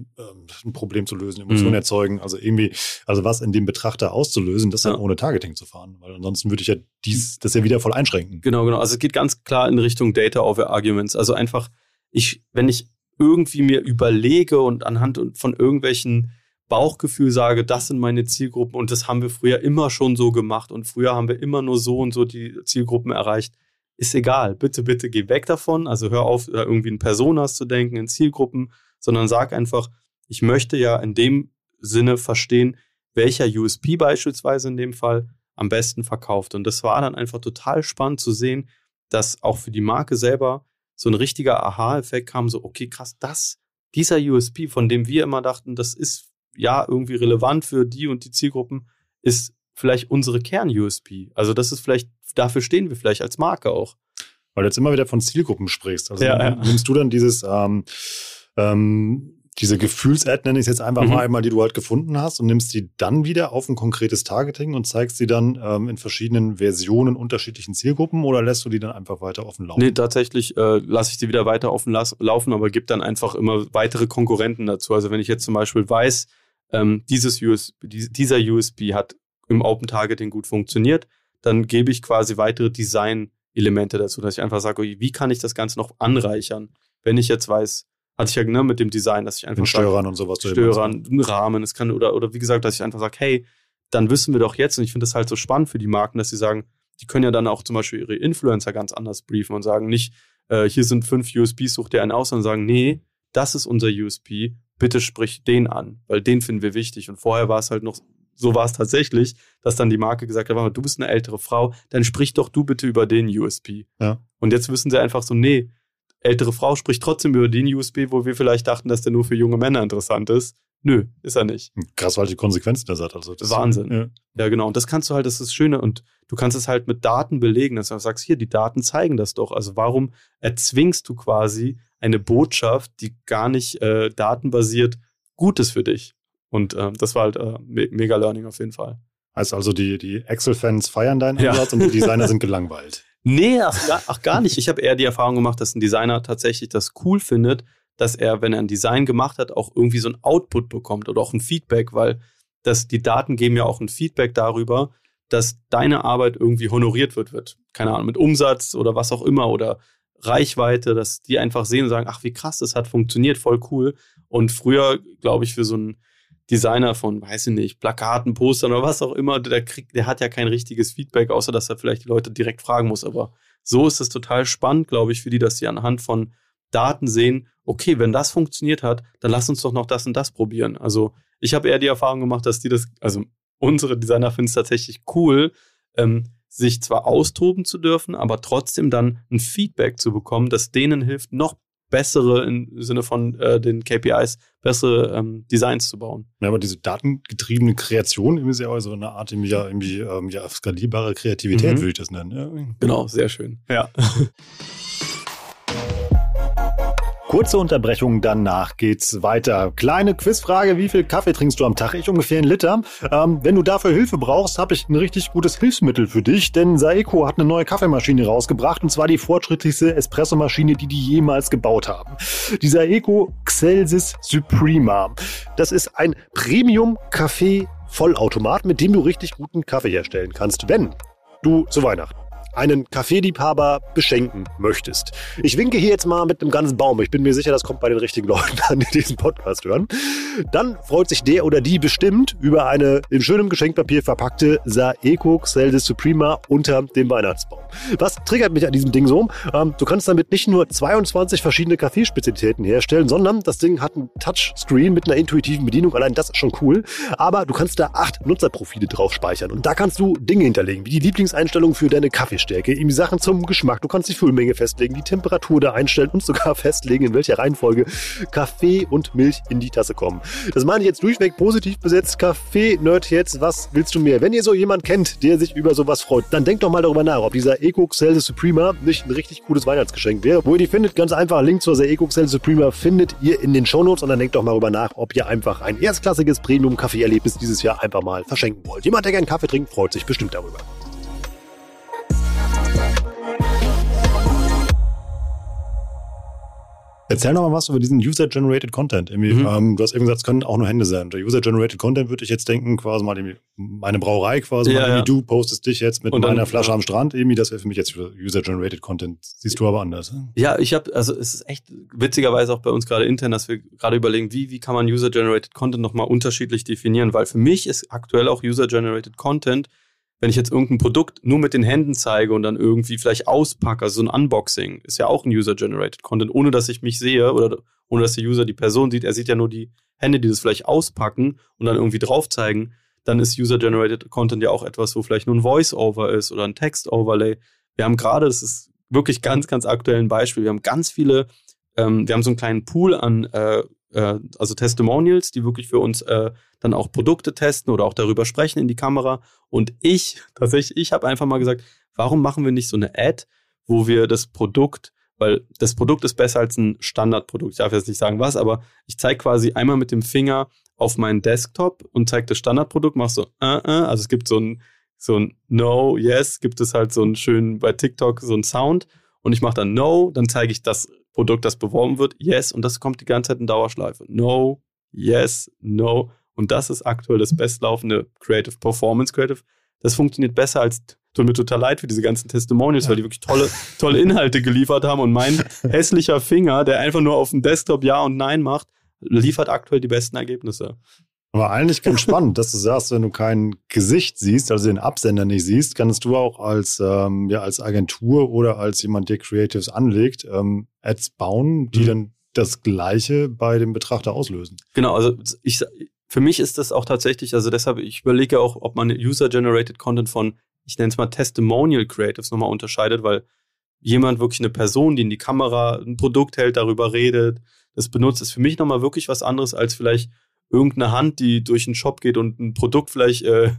ein Problem zu lösen, Emotionen mhm. erzeugen, also irgendwie, also was in dem Betrachter auszulösen, das dann ohne Targeting zu fahren. Weil ansonsten würde ich ja dies, das ja wieder voll einschränken. Genau, genau. Also es geht ganz klar in Richtung Data over Arguments. Also einfach, ich, wenn ich irgendwie mir überlege und anhand von irgendwelchen Bauchgefühl sage, das sind meine Zielgruppen und das haben wir früher immer schon so gemacht und früher haben wir immer nur so und so die Zielgruppen erreicht, ist egal. Bitte, bitte geh weg davon. Also hör auf, irgendwie in Personas zu denken, in Zielgruppen, sondern sag einfach, ich möchte ja in dem Sinne verstehen, welcher USP beispielsweise in dem Fall am besten verkauft. Und das war dann einfach total spannend zu sehen, dass auch für die Marke selber so ein richtiger Aha-Effekt kam, so, okay, krass, das, dieser USP, von dem wir immer dachten, das ist ja irgendwie relevant für die und die Zielgruppen, ist vielleicht unsere Kern-USP. Also das ist vielleicht, dafür stehen wir vielleicht als Marke auch. Weil du jetzt immer wieder von Zielgruppen sprichst. Also ja, ja. nimmst du dann dieses ähm, ähm, diese Gefühls-Ad nenne ich es jetzt einfach mhm. mal einmal, die du halt gefunden hast und nimmst die dann wieder auf ein konkretes Targeting und zeigst sie dann ähm, in verschiedenen Versionen unterschiedlichen Zielgruppen oder lässt du die dann einfach weiter offen laufen? Nee, tatsächlich äh, lasse ich die wieder weiter offen laufen, aber gebe dann einfach immer weitere Konkurrenten dazu. Also wenn ich jetzt zum Beispiel weiß, ähm, dieses USB, dieser USB hat im Open Targeting gut funktioniert, dann gebe ich quasi weitere Design-Elemente dazu, dass ich einfach sage, wie kann ich das Ganze noch anreichern? Wenn ich jetzt weiß, hatte ich ja ne, mit dem Design, dass ich einfach. Mit Steuerern und sowas. Steuerern, einen Rahmen, es kann, oder, oder wie gesagt, dass ich einfach sage, hey, dann wissen wir doch jetzt, und ich finde das halt so spannend für die Marken, dass sie sagen, die können ja dann auch zum Beispiel ihre Influencer ganz anders briefen und sagen nicht, äh, hier sind fünf USPs, such dir einen aus, sondern sagen, nee, das ist unser USP, bitte sprich den an, weil den finden wir wichtig. Und vorher war es halt noch, so war es tatsächlich, dass dann die Marke gesagt hat, du bist eine ältere Frau, dann sprich doch du bitte über den USP. Ja. Und jetzt wissen sie einfach so, nee, ältere Frau spricht trotzdem über den USB, wo wir vielleicht dachten, dass der nur für junge Männer interessant ist. Nö, ist er nicht. Hm, krass, weil die Konsequenzen das hat. Also das Wahnsinn. Ja. ja. genau. Und das kannst du halt, das ist das Schöne. Und du kannst es halt mit Daten belegen, dass du sagst, hier, die Daten zeigen das doch. Also warum erzwingst du quasi eine Botschaft, die gar nicht äh, datenbasiert gut ist für dich? Und äh, das war halt äh, mega Learning auf jeden Fall. Heißt also, die, die Excel-Fans feiern deinen Ansatz ja. und die [LAUGHS] Designer sind gelangweilt. Nee, ach, gar, ach gar nicht. Ich habe eher die Erfahrung gemacht, dass ein Designer tatsächlich das cool findet, dass er, wenn er ein Design gemacht hat, auch irgendwie so ein Output bekommt oder auch ein Feedback, weil das, die Daten geben ja auch ein Feedback darüber, dass deine Arbeit irgendwie honoriert wird, wird. Keine Ahnung, mit Umsatz oder was auch immer oder Reichweite, dass die einfach sehen und sagen, ach, wie krass, das hat funktioniert, voll cool. Und früher, glaube ich, für so ein Designer von, weiß ich nicht, Plakaten, Postern oder was auch immer, der kriegt, der hat ja kein richtiges Feedback, außer dass er vielleicht die Leute direkt fragen muss. Aber so ist es total spannend, glaube ich, für die, dass sie anhand von Daten sehen, okay, wenn das funktioniert hat, dann lass uns doch noch das und das probieren. Also ich habe eher die Erfahrung gemacht, dass die das, also unsere Designer finden es tatsächlich cool, ähm, sich zwar austoben zu dürfen, aber trotzdem dann ein Feedback zu bekommen, das denen hilft, noch bessere im Sinne von äh, den KPIs, bessere ähm, Designs zu bauen. Ja, aber diese datengetriebene Kreation ist ja auch so eine Art irgendwie, ja, irgendwie ähm, ja, skalierbare Kreativität, mhm. würde ich das nennen. Ja. Genau, sehr schön. Ja. [LAUGHS] Kurze Unterbrechung, danach geht's weiter. Kleine Quizfrage, wie viel Kaffee trinkst du am Tag? Ich ungefähr einen Liter. Ähm, wenn du dafür Hilfe brauchst, habe ich ein richtig gutes Hilfsmittel für dich, denn Saeco hat eine neue Kaffeemaschine rausgebracht und zwar die fortschrittlichste Espressomaschine, die die jemals gebaut haben. Die Saeco Xelsis Suprema. Das ist ein Premium Kaffee Vollautomat, mit dem du richtig guten Kaffee herstellen kannst, wenn du zu Weihnachten einen Kaffeeliebhaber beschenken möchtest. Ich winke hier jetzt mal mit einem ganzen Baum. Ich bin mir sicher, das kommt bei den richtigen [LAUGHS] Leuten an, die diesen Podcast hören. Dann freut sich der oder die bestimmt über eine in schönem Geschenkpapier verpackte Saeco Xeldis Suprema unter dem Weihnachtsbaum. Was triggert mich an diesem Ding so? Ähm, du kannst damit nicht nur 22 verschiedene Kaffeespezialitäten herstellen, sondern das Ding hat ein Touchscreen mit einer intuitiven Bedienung. Allein das ist schon cool. Aber du kannst da acht Nutzerprofile drauf speichern. Und da kannst du Dinge hinterlegen, wie die Lieblingseinstellungen für deine Kaffee Stärke, ihm Sachen zum Geschmack. Du kannst die Füllmenge festlegen, die Temperatur da einstellen und sogar [LAUGHS] festlegen, in welcher Reihenfolge Kaffee und Milch in die Tasse kommen. Das meine ich jetzt durchweg positiv besetzt. Kaffee-Nerd jetzt, was willst du mehr? Wenn ihr so jemand kennt, der sich über sowas freut, dann denkt doch mal darüber nach, ob dieser Eco Celsius Suprema nicht ein richtig cooles Weihnachtsgeschenk wäre. Wo ihr die findet, ganz einfach, Link zur Eco Celsius Suprema findet ihr in den Shownotes und dann denkt doch mal darüber nach, ob ihr einfach ein erstklassiges Premium-Kaffee-Erlebnis dieses Jahr einfach mal verschenken wollt. Jemand, der gerne Kaffee trinkt, freut sich bestimmt darüber. Erzähl noch mal was über diesen User-Generated Content. Mhm. Ähm, du hast eben gesagt, es können auch nur Hände sein. Der User-Generated Content würde ich jetzt denken, quasi mal meine Brauerei quasi, ja, mal, ja. du postest dich jetzt mit dann, meiner Flasche ja. am Strand. Irgendwie, das wäre für mich jetzt User-Generated Content. Siehst du aber anders. Ne? Ja, ich habe, also es ist echt witzigerweise auch bei uns gerade intern, dass wir gerade überlegen, wie, wie kann man User-Generated Content nochmal unterschiedlich definieren, weil für mich ist aktuell auch User-Generated Content wenn ich jetzt irgendein Produkt nur mit den Händen zeige und dann irgendwie vielleicht auspacke, also so ein Unboxing, ist ja auch ein User-Generated Content, ohne dass ich mich sehe oder ohne dass der User die Person sieht. Er sieht ja nur die Hände, die das vielleicht auspacken und dann irgendwie drauf zeigen. Dann ist User-Generated Content ja auch etwas, wo vielleicht nur ein Voice-Over ist oder ein Text-Overlay. Wir haben gerade, das ist wirklich ganz, ganz aktuell ein Beispiel, wir haben ganz viele, ähm, wir haben so einen kleinen Pool an äh, äh, also Testimonials, die wirklich für uns äh, dann auch Produkte testen oder auch darüber sprechen in die Kamera. Und ich, [LAUGHS] tatsächlich, ich habe einfach mal gesagt, warum machen wir nicht so eine Ad, wo wir das Produkt, weil das Produkt ist besser als ein Standardprodukt. Ich darf jetzt nicht sagen was, aber ich zeige quasi einmal mit dem Finger auf meinen Desktop und zeige das Standardprodukt, mach so, uh, uh, also es gibt so ein, so ein No, Yes, gibt es halt so einen schönen bei TikTok so einen Sound und ich mache dann No, dann zeige ich das Produkt, das beworben wird, Yes und das kommt die ganze Zeit in Dauerschleife. No, Yes, No und das ist aktuell das bestlaufende Creative Performance Creative. Das funktioniert besser als tut mir total leid für diese ganzen Testimonials, ja. weil die wirklich tolle, tolle Inhalte geliefert haben. Und mein [LAUGHS] hässlicher Finger, der einfach nur auf dem Desktop Ja und Nein macht, liefert aktuell die besten Ergebnisse. Aber eigentlich ganz [LAUGHS] spannend, dass du sagst, wenn du kein Gesicht siehst, also den Absender nicht siehst, kannst du auch als, ähm, ja, als Agentur oder als jemand, der Creatives anlegt, ähm, Ads bauen, die mhm. dann das Gleiche bei dem Betrachter auslösen. Genau, also ich, für mich ist das auch tatsächlich, also deshalb, ich überlege auch, ob man User-Generated Content von ich nenne es mal Testimonial Creatives nochmal unterscheidet, weil jemand wirklich eine Person, die in die Kamera ein Produkt hält, darüber redet, das benutzt, ist für mich nochmal wirklich was anderes als vielleicht irgendeine Hand, die durch einen Shop geht und ein Produkt vielleicht äh,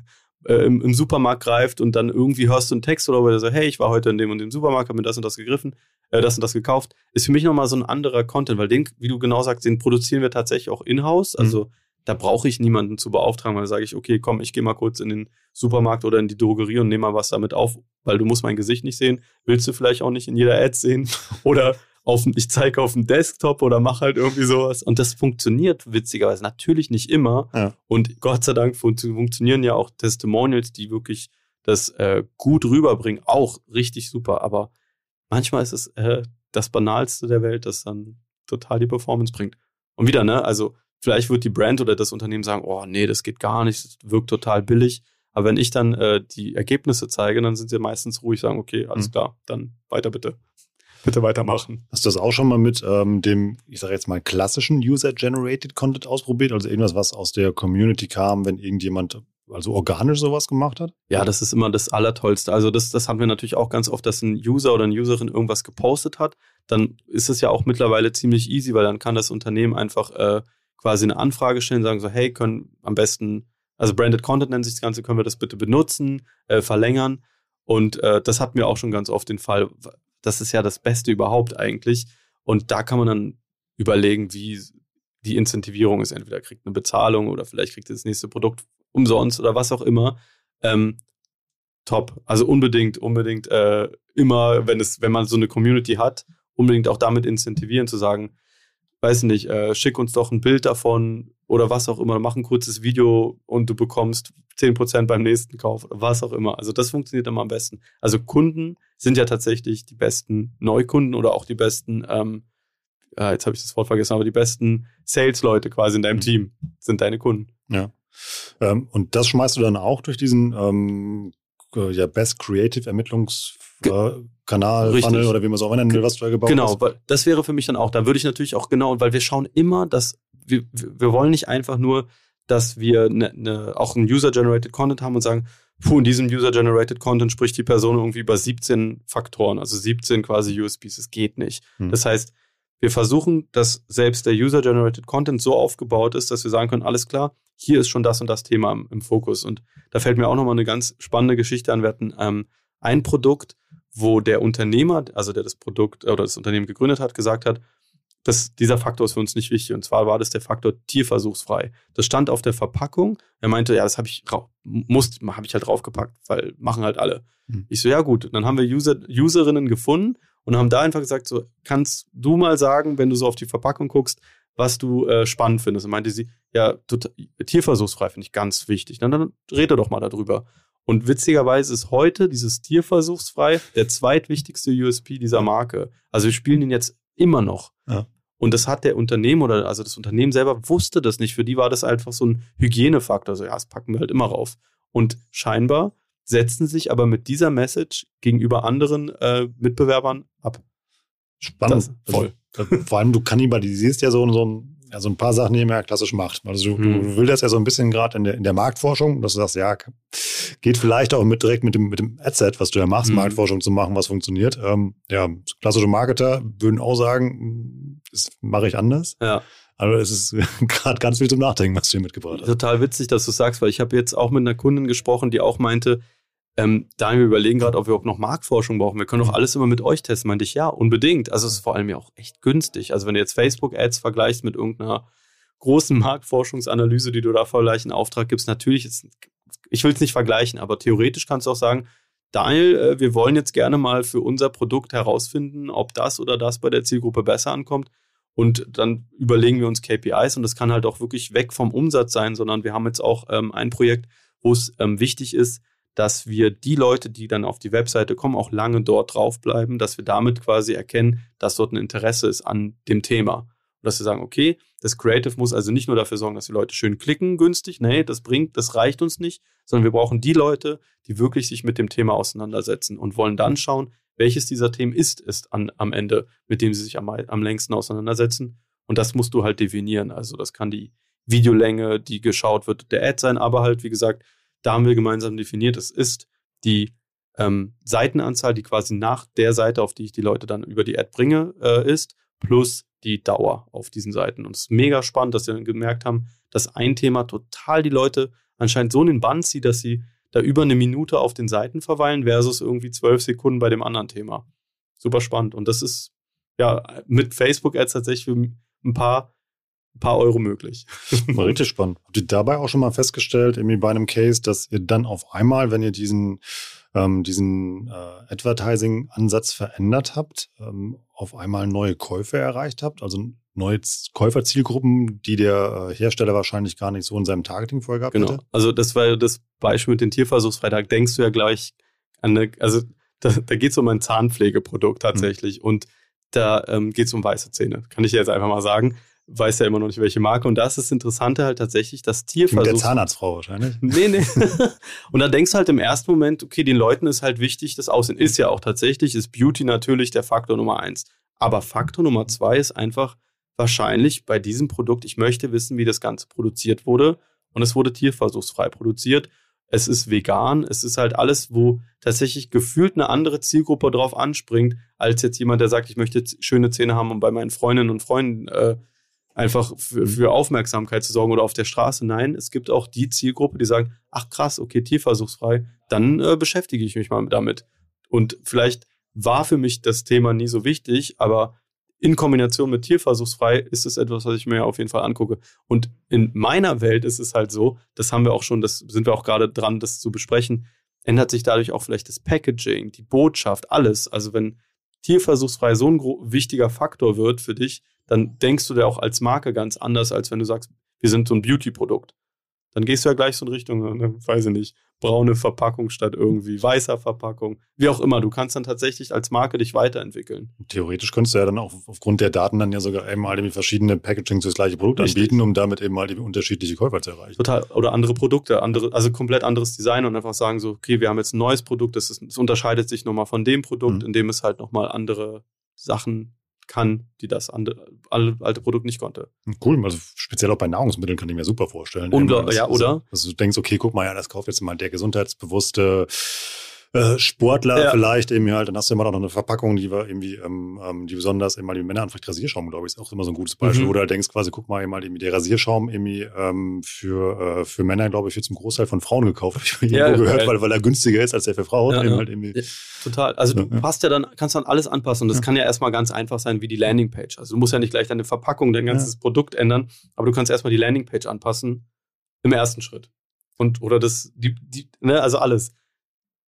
äh, im, im, Supermarkt greift und dann irgendwie hörst du einen Text oder der sagt, hey, ich war heute in dem und dem Supermarkt, habe mir das und das gegriffen, äh, das und das gekauft, ist für mich nochmal so ein anderer Content, weil den, wie du genau sagst, den produzieren wir tatsächlich auch in-house. Also mhm da brauche ich niemanden zu beauftragen, weil da sage ich, okay, komm, ich gehe mal kurz in den Supermarkt oder in die Drogerie und nehme mal was damit auf, weil du musst mein Gesicht nicht sehen. Willst du vielleicht auch nicht in jeder Ad sehen? [LAUGHS] Oder auf, ich zeige auf dem Desktop oder mach halt irgendwie sowas. Und das funktioniert witzigerweise natürlich nicht immer. Ja. Und Gott sei Dank fun funktionieren ja auch Testimonials, die wirklich das äh, gut rüberbringen, auch richtig super. Aber manchmal ist es äh, das Banalste der Welt, das dann total die Performance bringt. Und wieder, ne, also Vielleicht wird die Brand oder das Unternehmen sagen, oh nee, das geht gar nicht, das wirkt total billig. Aber wenn ich dann äh, die Ergebnisse zeige, dann sind sie meistens ruhig, sagen, okay, alles mhm. klar, dann weiter bitte. Bitte weitermachen. Hast du das auch schon mal mit ähm, dem, ich sage jetzt mal, klassischen User-Generated Content ausprobiert? Also irgendwas, was aus der Community kam, wenn irgendjemand also organisch sowas gemacht hat? Ja, das ist immer das Allertollste. Also das, das haben wir natürlich auch ganz oft, dass ein User oder eine Userin irgendwas gepostet hat. Dann ist es ja auch mittlerweile ziemlich easy, weil dann kann das Unternehmen einfach äh, quasi eine Anfrage stellen, sagen so, hey, können am besten, also Branded Content nennt sich das Ganze, können wir das bitte benutzen, äh, verlängern. Und äh, das hatten wir auch schon ganz oft den Fall. Das ist ja das Beste überhaupt eigentlich. Und da kann man dann überlegen, wie die Incentivierung ist. Entweder kriegt eine Bezahlung oder vielleicht kriegt das nächste Produkt umsonst oder was auch immer. Ähm, top. Also unbedingt, unbedingt äh, immer, wenn es, wenn man so eine Community hat, unbedingt auch damit incentivieren, zu sagen, weiß nicht, äh, schick uns doch ein Bild davon oder was auch immer, mach ein kurzes Video und du bekommst 10% beim nächsten Kauf oder was auch immer. Also das funktioniert immer am besten. Also Kunden sind ja tatsächlich die besten Neukunden oder auch die besten, ähm, ja, jetzt habe ich das Wort vergessen, aber die besten Sales-Leute quasi in deinem mhm. Team sind deine Kunden. Ja. Ähm, und das schmeißt du dann auch durch diesen ähm, äh, ja, Best Creative Ermittlungskanal, äh, Funnel oder wie man es auch nennen will, was du da gebaut genau, hast. Genau, das wäre für mich dann auch, da würde ich natürlich auch genau, weil wir schauen immer, dass wir, wir wollen nicht einfach nur, dass wir ne, ne, auch einen User-Generated Content haben und sagen, puh, in diesem User-Generated Content spricht die Person irgendwie über 17 Faktoren, also 17 quasi USPs. Es geht nicht. Hm. Das heißt, wir versuchen, dass selbst der User-Generated Content so aufgebaut ist, dass wir sagen können, alles klar, hier ist schon das und das Thema im, im Fokus. Und da fällt mir auch nochmal eine ganz spannende Geschichte an. Wir hatten ähm, ein Produkt, wo der Unternehmer, also der das Produkt oder das Unternehmen gegründet hat, gesagt hat, dass dieser Faktor ist für uns nicht wichtig. Und zwar war das der Faktor tierversuchsfrei. Das stand auf der Verpackung. Er meinte, ja, das habe ich muss, habe ich halt draufgepackt, weil machen halt alle. Mhm. Ich so, ja gut. dann haben wir User, Userinnen gefunden und haben da einfach gesagt, so kannst du mal sagen, wenn du so auf die Verpackung guckst, was du äh, spannend findest. Und meinte sie, ja, tierversuchsfrei finde ich ganz wichtig. Dann, dann rede doch mal darüber. Und witzigerweise ist heute dieses tierversuchsfrei der zweitwichtigste USP dieser Marke. Also wir spielen ihn jetzt immer noch. Ja. Und das hat der Unternehmen oder also das Unternehmen selber wusste das nicht. Für die war das einfach so ein Hygienefaktor. So, ja, das packen wir halt immer rauf. Und scheinbar setzen sich aber mit dieser Message gegenüber anderen äh, Mitbewerbern ab. Spannend. Das, voll. Also, vor allem, du kannibalisierst ja so, so ein ja, so ein paar Sachen, die man ja klassisch macht. Also du, hm. du willst das ja so ein bisschen gerade in der, in der Marktforschung, dass du sagst, ja, geht vielleicht auch mit direkt mit dem, mit dem Adset, was du ja machst, hm. Marktforschung zu machen, was funktioniert. Ähm, ja, klassische Marketer würden auch sagen, das mache ich anders. Ja. Aber es ist [LAUGHS] gerade ganz viel zum Nachdenken, was du hier mitgebracht hast. Total witzig, dass du sagst, weil ich habe jetzt auch mit einer Kundin gesprochen, die auch meinte, ähm, Daniel, wir überlegen gerade, ob wir auch noch Marktforschung brauchen. Wir können doch alles immer mit euch testen. Meinte ich, ja, unbedingt. Also es ist vor allem ja auch echt günstig. Also wenn du jetzt Facebook-Ads vergleichst mit irgendeiner großen Marktforschungsanalyse, die du da vielleicht in Auftrag gibst, natürlich ist, ich will es nicht vergleichen, aber theoretisch kannst du auch sagen, Daniel, äh, wir wollen jetzt gerne mal für unser Produkt herausfinden, ob das oder das bei der Zielgruppe besser ankommt. Und dann überlegen wir uns KPIs und das kann halt auch wirklich weg vom Umsatz sein, sondern wir haben jetzt auch ähm, ein Projekt, wo es ähm, wichtig ist, dass wir die Leute, die dann auf die Webseite kommen, auch lange dort draufbleiben, dass wir damit quasi erkennen, dass dort ein Interesse ist an dem Thema. Und dass wir sagen, okay, das Creative muss also nicht nur dafür sorgen, dass die Leute schön klicken, günstig, nee, das bringt, das reicht uns nicht, sondern wir brauchen die Leute, die wirklich sich mit dem Thema auseinandersetzen und wollen dann schauen, welches dieser Themen ist es an, am Ende, mit dem sie sich am, am längsten auseinandersetzen. Und das musst du halt definieren. Also das kann die Videolänge, die geschaut wird, der Ad sein, aber halt, wie gesagt, da haben wir gemeinsam definiert, es ist die ähm, Seitenanzahl, die quasi nach der Seite, auf die ich die Leute dann über die Ad bringe, äh, ist, plus die Dauer auf diesen Seiten. Und es ist mega spannend, dass wir dann gemerkt haben, dass ein Thema total die Leute anscheinend so in den Bann zieht, dass sie da über eine Minute auf den Seiten verweilen versus irgendwie zwölf Sekunden bei dem anderen Thema. Super spannend. Und das ist ja mit Facebook-Ads tatsächlich für ein paar, ein paar Euro möglich. War [LAUGHS] richtig spannend. Habt ihr dabei auch schon mal festgestellt, irgendwie bei einem Case, dass ihr dann auf einmal, wenn ihr diesen ähm, diesen äh, Advertising-Ansatz verändert habt, ähm, auf einmal neue Käufe erreicht habt, also neue Käuferzielgruppen, die der äh, Hersteller wahrscheinlich gar nicht so in seinem Targeting vorher gehabt genau. hätte? Also das war das Beispiel mit dem Tierversuchsfreitag. Denkst du ja gleich an eine, also da, da geht es um ein Zahnpflegeprodukt tatsächlich mhm. und da ähm, geht es um weiße Zähne, kann ich jetzt einfach mal sagen weiß ja immer noch nicht, welche Marke. Und da ist das Interessante halt tatsächlich, dass Tierversuch. Mit der Zahnarztfrau wahrscheinlich. [LAUGHS] Nee, nee. und da denkst du halt im ersten Moment, okay, den Leuten ist halt wichtig, das Aussehen ist ja auch tatsächlich, ist Beauty natürlich der Faktor Nummer eins. Aber Faktor Nummer zwei ist einfach wahrscheinlich bei diesem Produkt, ich möchte wissen, wie das Ganze produziert wurde. Und es wurde tierversuchsfrei produziert. Es ist vegan. Es ist halt alles, wo tatsächlich gefühlt eine andere Zielgruppe drauf anspringt, als jetzt jemand, der sagt, ich möchte schöne Zähne haben und bei meinen Freundinnen und Freunden äh, einfach für, für, Aufmerksamkeit zu sorgen oder auf der Straße. Nein, es gibt auch die Zielgruppe, die sagen, ach krass, okay, tierversuchsfrei, dann äh, beschäftige ich mich mal damit. Und vielleicht war für mich das Thema nie so wichtig, aber in Kombination mit tierversuchsfrei ist es etwas, was ich mir auf jeden Fall angucke. Und in meiner Welt ist es halt so, das haben wir auch schon, das sind wir auch gerade dran, das zu besprechen, ändert sich dadurch auch vielleicht das Packaging, die Botschaft, alles. Also wenn tierversuchsfrei so ein wichtiger Faktor wird für dich, dann denkst du dir auch als Marke ganz anders, als wenn du sagst, wir sind so ein Beauty-Produkt. Dann gehst du ja gleich so in Richtung, ne, weiß ich nicht, braune Verpackung statt irgendwie weißer Verpackung. Wie auch immer, du kannst dann tatsächlich als Marke dich weiterentwickeln. Theoretisch könntest du ja dann auch aufgrund der Daten dann ja sogar eben halt verschiedene Packagings fürs gleiche Produkt Richtig. anbieten, um damit eben halt unterschiedliche Käufer zu erreichen. Total. Oder andere Produkte, andere, also komplett anderes Design und einfach sagen so, okay, wir haben jetzt ein neues Produkt, das, ist, das unterscheidet sich nochmal von dem Produkt, mhm. in dem es halt nochmal andere Sachen kann, die das andere, alte Produkt nicht konnte. Cool, also speziell auch bei Nahrungsmitteln kann ich mir super vorstellen. Unglaublich, ja, oder? Also, dass du denkst, okay, guck mal, ja, das kauft jetzt mal der gesundheitsbewusste äh, Sportler ja. vielleicht eben halt, dann hast du immer noch eine Verpackung, die war irgendwie, ähm, ähm, die besonders immer die Männer vielleicht Rasierschaum, glaube ich, ist auch immer so ein gutes Beispiel, mhm. wo du halt denkst, quasi, guck mal, eben halt irgendwie der Rasierschaum irgendwie ähm, für, äh, für Männer, glaube ich, wird zum Großteil von Frauen gekauft, habe ich ja, irgendwo gehört, weil, weil er günstiger ist als der für Frauen. Ja, eben Halt irgendwie. total. Also du passt ja dann, kannst dann alles anpassen und das kann ja erstmal ganz einfach sein wie die Landingpage. Also du musst ja nicht gleich deine Verpackung, dein ganzes Produkt ändern, aber du kannst erstmal die Landingpage anpassen im ersten Schritt. Und, oder das, die, die, ne, also alles.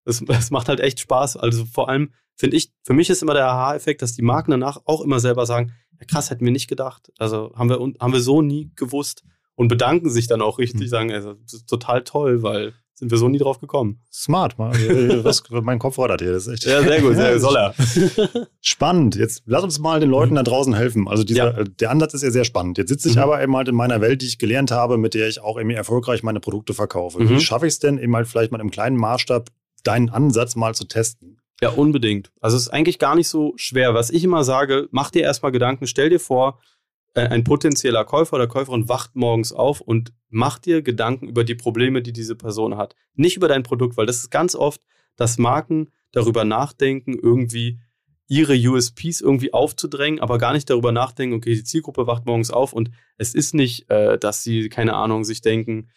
Es, es macht halt echt Spaß. Also vor allem finde ich, für mich ist immer der Aha-Effekt, dass die Marken danach auch immer selber sagen, ja, krass, hätten wir nicht gedacht. Also haben wir, haben wir so nie gewusst und bedanken sich dann auch richtig, mhm. sagen, also, das ist total toll, weil sind wir so nie drauf gekommen. Smart, [LAUGHS] was mein Kopf fordert hier. Das ist echt. Ja, sehr gut, sehr, soll er. [LAUGHS] Spannend. Jetzt lass uns mal den Leuten da draußen helfen. Also dieser, ja. der Ansatz ist ja sehr spannend. Jetzt sitze ich mhm. aber eben halt in meiner Welt, die ich gelernt habe, mit der ich auch irgendwie erfolgreich meine Produkte verkaufe. Mhm. Wie schaffe ich es denn eben halt vielleicht mal im kleinen Maßstab deinen Ansatz mal zu testen. Ja, unbedingt. Also es ist eigentlich gar nicht so schwer. Was ich immer sage, mach dir erstmal Gedanken, stell dir vor, äh, ein potenzieller Käufer oder Käuferin wacht morgens auf und mach dir Gedanken über die Probleme, die diese Person hat. Nicht über dein Produkt, weil das ist ganz oft, dass Marken darüber nachdenken, irgendwie ihre USPs irgendwie aufzudrängen, aber gar nicht darüber nachdenken, okay, die Zielgruppe wacht morgens auf und es ist nicht, äh, dass sie, keine Ahnung, sich denken,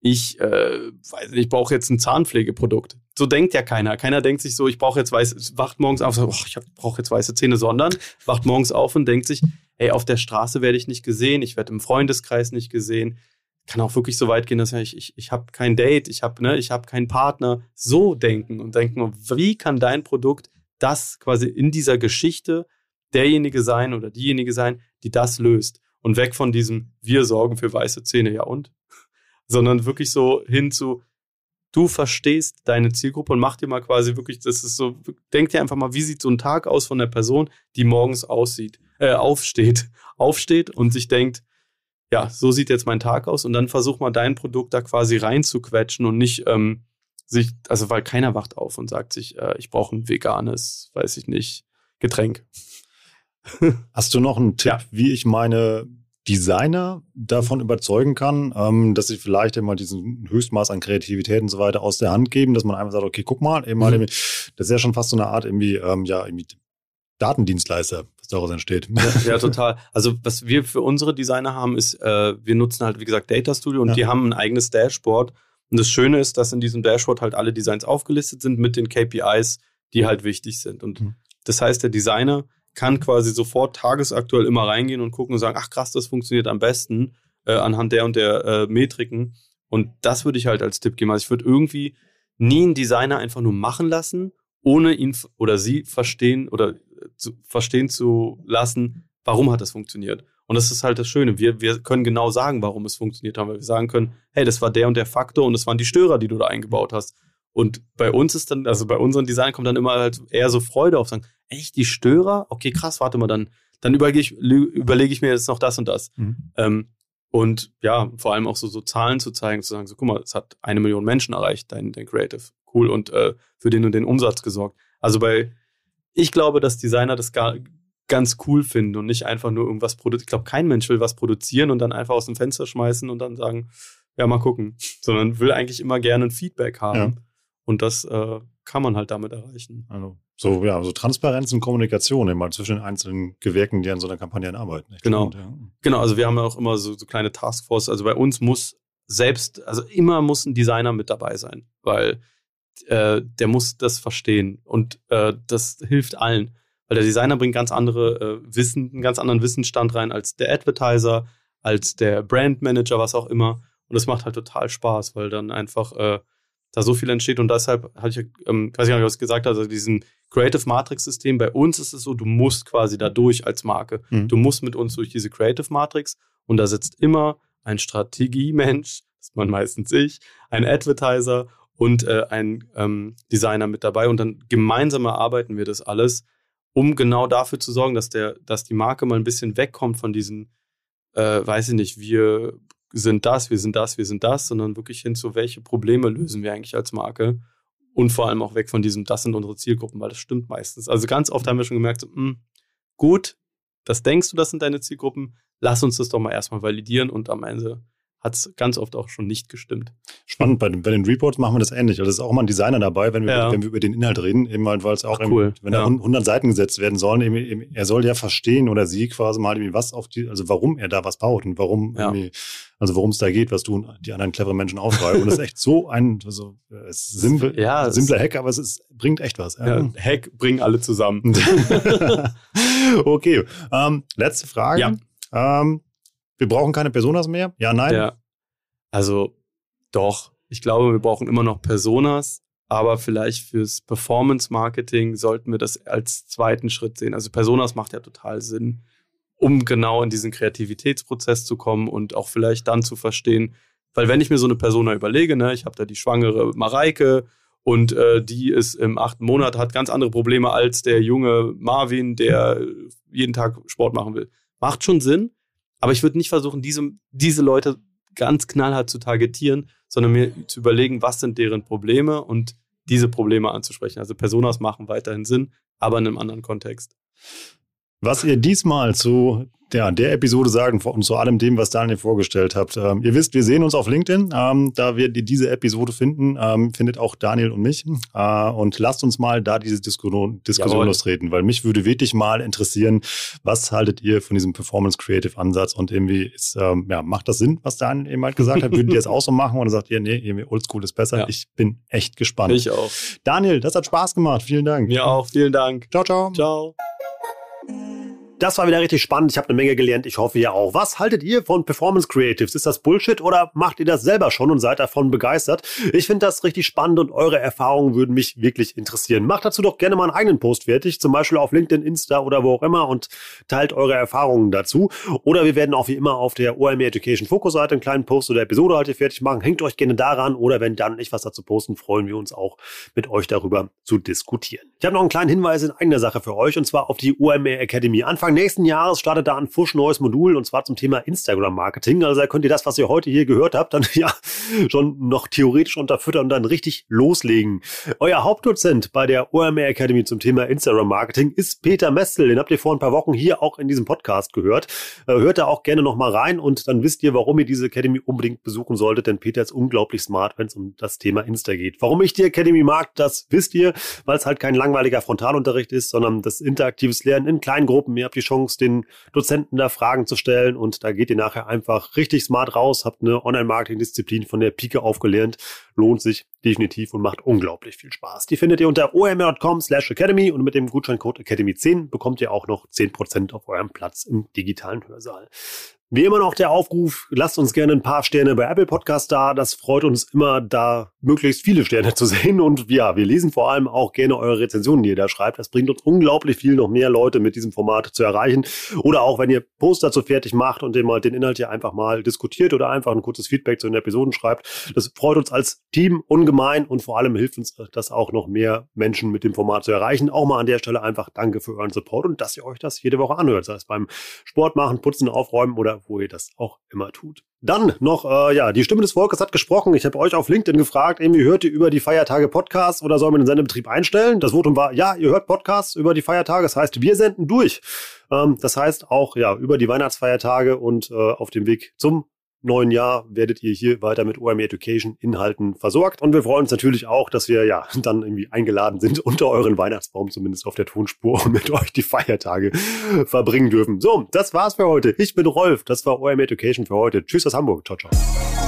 ich, äh, weiß nicht, ich brauche jetzt ein Zahnpflegeprodukt. So denkt ja keiner. Keiner denkt sich so, ich brauche jetzt weiß, wacht morgens auf, so, ich brauche jetzt weiße Zähne, sondern wacht morgens auf und denkt sich, hey, auf der Straße werde ich nicht gesehen, ich werde im Freundeskreis nicht gesehen. Kann auch wirklich so weit gehen, dass ich, ich, ich habe kein Date, ich habe ne, hab keinen Partner. So denken und denken, wie kann dein Produkt das quasi in dieser Geschichte derjenige sein oder diejenige sein, die das löst? Und weg von diesem, wir sorgen für weiße Zähne, ja und? [LAUGHS] sondern wirklich so hin zu, du verstehst deine Zielgruppe und mach dir mal quasi wirklich, das ist so, denk dir einfach mal, wie sieht so ein Tag aus von der Person, die morgens aussieht, äh, aufsteht, [LAUGHS] aufsteht und sich denkt, ja, so sieht jetzt mein Tag aus und dann versuch mal dein Produkt da quasi reinzuquetschen und nicht ähm, sich, also weil keiner wacht auf und sagt sich, äh, ich brauche ein veganes, weiß ich nicht, Getränk. [LAUGHS] Hast du noch einen Tipp, ja. wie ich meine Designer davon überzeugen kann, ähm, dass sie vielleicht immer diesen Höchstmaß an Kreativität und so weiter aus der Hand geben, dass man einfach sagt, okay, guck mal, eben mhm. das ist ja schon fast so eine Art irgendwie, ähm, ja, irgendwie Datendienstleister, was daraus entsteht. Ja, [LAUGHS] ja, total. Also was wir für unsere Designer haben, ist, äh, wir nutzen halt, wie gesagt, Data Studio und ja. die haben ein eigenes Dashboard. Und das Schöne ist, dass in diesem Dashboard halt alle Designs aufgelistet sind mit den KPIs, die halt wichtig sind. Und mhm. das heißt, der Designer kann quasi sofort tagesaktuell immer reingehen und gucken und sagen, ach krass, das funktioniert am besten äh, anhand der und der äh, Metriken. Und das würde ich halt als Tipp geben. Also ich würde irgendwie nie einen Designer einfach nur machen lassen, ohne ihn oder sie verstehen oder äh, zu, verstehen zu lassen, warum hat das funktioniert. Und das ist halt das Schöne. Wir, wir können genau sagen, warum es funktioniert hat, weil wir sagen können, hey, das war der und der Faktor und das waren die Störer, die du da eingebaut hast. Und bei uns ist dann, also bei unseren Design kommt dann immer halt eher so Freude auf, sagen, echt die Störer? Okay, krass, warte mal, dann, dann überlege ich, überlege ich mir jetzt noch das und das. Mhm. Ähm, und ja, vor allem auch so, so Zahlen zu zeigen, zu sagen, so guck mal, es hat eine Million Menschen erreicht, dein, dein Creative. Cool und äh, für den und den Umsatz gesorgt. Also bei, ich glaube, dass Designer das gar, ganz cool finden und nicht einfach nur irgendwas produzieren. Ich glaube, kein Mensch will was produzieren und dann einfach aus dem Fenster schmeißen und dann sagen, ja, mal gucken. Sondern will eigentlich immer gerne ein Feedback haben. Ja. Und das äh, kann man halt damit erreichen. Also so, ja, so Transparenz und Kommunikation immer zwischen den einzelnen Gewerken, die an so einer Kampagne arbeiten. Genau. Und, ja. Genau, also wir haben ja auch immer so, so kleine Taskforce. Also bei uns muss selbst, also immer muss ein Designer mit dabei sein, weil äh, der muss das verstehen und äh, das hilft allen. Weil der Designer bringt ganz andere äh, Wissen, einen ganz anderen Wissensstand rein als der Advertiser, als der Brandmanager, was auch immer. Und das macht halt total Spaß, weil dann einfach äh, da so viel entsteht und deshalb hatte ich, ähm, weiß ich nicht, was gesagt also diesen Creative Matrix System, bei uns ist es so, du musst quasi da durch als Marke. Mhm. Du musst mit uns durch diese Creative Matrix und da sitzt immer ein Strategiemensch, das ist man meistens ich, ein Advertiser und äh, ein ähm, Designer mit dabei und dann gemeinsam erarbeiten wir das alles, um genau dafür zu sorgen, dass der, dass die Marke mal ein bisschen wegkommt von diesen, äh, weiß ich nicht, wir sind das, wir sind das, wir sind das, sondern wirklich hin zu, welche Probleme lösen wir eigentlich als Marke und vor allem auch weg von diesem, das sind unsere Zielgruppen, weil das stimmt meistens. Also ganz oft haben wir schon gemerkt, so, mh, hm, gut, das denkst du, das sind deine Zielgruppen, lass uns das doch mal erstmal validieren und am Ende hat es ganz oft auch schon nicht gestimmt. Spannend, bei den, bei den Reports machen wir das ähnlich. Also ist auch mal ein Designer dabei, wenn wir, ja. wenn wir über den Inhalt reden, eben halt, weil es auch, Ach, cool. wenn ja. da 100 Seiten gesetzt werden sollen, eben, eben, er soll ja verstehen oder sie quasi mal irgendwie was auf die, also warum er da was baut und warum ja. also worum es da geht, was du die anderen cleveren Menschen aufschreiben. und das ist echt so ein, also es ist simpel, ja, simpler Hack, aber es ist, bringt echt was. Ja, Hack bringen alle zusammen. [LAUGHS] [LAUGHS] okay, ähm, letzte Frage. Ja. Ähm, wir brauchen keine Personas mehr? Ja, nein? Ja. Also doch. Ich glaube, wir brauchen immer noch Personas, aber vielleicht fürs Performance-Marketing sollten wir das als zweiten Schritt sehen. Also Personas macht ja total Sinn, um genau in diesen Kreativitätsprozess zu kommen und auch vielleicht dann zu verstehen, weil wenn ich mir so eine Persona überlege, ne, ich habe da die schwangere Mareike und äh, die ist im achten Monat, hat ganz andere Probleme als der junge Marvin, der jeden Tag Sport machen will. Macht schon Sinn, aber ich würde nicht versuchen, diese, diese Leute ganz knallhart zu targetieren, sondern mir zu überlegen, was sind deren Probleme und diese Probleme anzusprechen. Also Personas machen weiterhin Sinn, aber in einem anderen Kontext. Was ihr diesmal zu ja, der Episode sagen und zu allem dem, was Daniel vorgestellt hat. Ähm, ihr wisst, wir sehen uns auf LinkedIn. Ähm, da wir diese Episode finden, ähm, findet auch Daniel und mich. Äh, und lasst uns mal da diese Diskussion, Diskussion lostreten, weil mich würde wirklich mal interessieren, was haltet ihr von diesem Performance Creative Ansatz und irgendwie ist, ähm, ja, macht das Sinn, was Daniel eben halt gesagt hat? Würdet ihr es [LAUGHS] auch so machen oder sagt ihr, nee, irgendwie Oldschool ist besser? Ja. Ich bin echt gespannt. Ich auch. Daniel, das hat Spaß gemacht. Vielen Dank. Mir auch. Vielen Dank. Ciao, ciao. Ciao. Mm. Das war wieder richtig spannend. Ich habe eine Menge gelernt. Ich hoffe, ihr auch. Was haltet ihr von Performance Creatives? Ist das Bullshit oder macht ihr das selber schon und seid davon begeistert? Ich finde das richtig spannend und eure Erfahrungen würden mich wirklich interessieren. Macht dazu doch gerne mal einen eigenen Post fertig, zum Beispiel auf LinkedIn, Insta oder wo auch immer und teilt eure Erfahrungen dazu. Oder wir werden auch wie immer auf der OME Education Focus Seite einen kleinen Post oder Episode halt hier fertig machen. Hängt euch gerne daran oder wenn dann ich was dazu posten, freuen wir uns auch mit euch darüber zu diskutieren. Ich habe noch einen kleinen Hinweis in eigener Sache für euch und zwar auf die OME Academy. Anfang Anfang nächsten Jahres startet da ein Fusch neues Modul und zwar zum Thema Instagram Marketing. Also da könnt ihr das, was ihr heute hier gehört habt, dann [LAUGHS] ja schon noch theoretisch unterfüttern und dann richtig loslegen. Euer Hauptdozent bei der OMR Academy zum Thema Instagram Marketing ist Peter Mestel. Den habt ihr vor ein paar Wochen hier auch in diesem Podcast gehört. Äh, hört da auch gerne noch mal rein und dann wisst ihr, warum ihr diese Academy unbedingt besuchen solltet, denn Peter ist unglaublich smart, wenn es um das Thema Insta geht. Warum ich die Academy mag, das wisst ihr, weil es halt kein langweiliger Frontalunterricht ist, sondern das interaktives Lernen in kleinen Gruppen. Ihr habt die Chance, den Dozenten da Fragen zu stellen. Und da geht ihr nachher einfach richtig smart raus, habt eine Online-Marketing-Disziplin von der Pike aufgelernt, lohnt sich definitiv und macht unglaublich viel Spaß. Die findet ihr unter omr.com slash academy und mit dem Gutscheincode academy10 bekommt ihr auch noch 10% auf eurem Platz im digitalen Hörsaal. Wie immer noch der Aufruf, lasst uns gerne ein paar Sterne bei Apple Podcast da. Das freut uns immer, da möglichst viele Sterne zu sehen. Und ja, wir lesen vor allem auch gerne eure Rezensionen, die ihr da schreibt. Das bringt uns unglaublich viel, noch mehr Leute mit diesem Format zu erreichen. Oder auch, wenn ihr Post dazu fertig macht und den, mal, den Inhalt hier einfach mal diskutiert oder einfach ein kurzes Feedback zu den Episoden schreibt. Das freut uns als Team ungemein und vor allem hilft uns das auch noch mehr Menschen mit dem Format zu erreichen. Auch mal an der Stelle einfach danke für euren Support und dass ihr euch das jede Woche anhört. Sei es beim Sport machen, Putzen, Aufräumen oder wo ihr das auch immer tut. Dann noch, äh, ja, die Stimme des Volkes hat gesprochen. Ich habe euch auf LinkedIn gefragt, irgendwie hört ihr über die Feiertage Podcasts oder soll man den Sendebetrieb einstellen? Das Votum war, ja, ihr hört Podcasts über die Feiertage. Das heißt, wir senden durch. Ähm, das heißt auch, ja, über die Weihnachtsfeiertage und äh, auf dem Weg zum neuen Jahr werdet ihr hier weiter mit OME Education Inhalten versorgt. Und wir freuen uns natürlich auch, dass wir ja [LAUGHS] dann irgendwie eingeladen sind, unter euren Weihnachtsbaum zumindest auf der Tonspur und mit euch die Feiertage verbringen dürfen. So, das war's für heute. Ich bin Rolf. Das war OME Education für heute. Tschüss aus Hamburg. Ciao, ciao.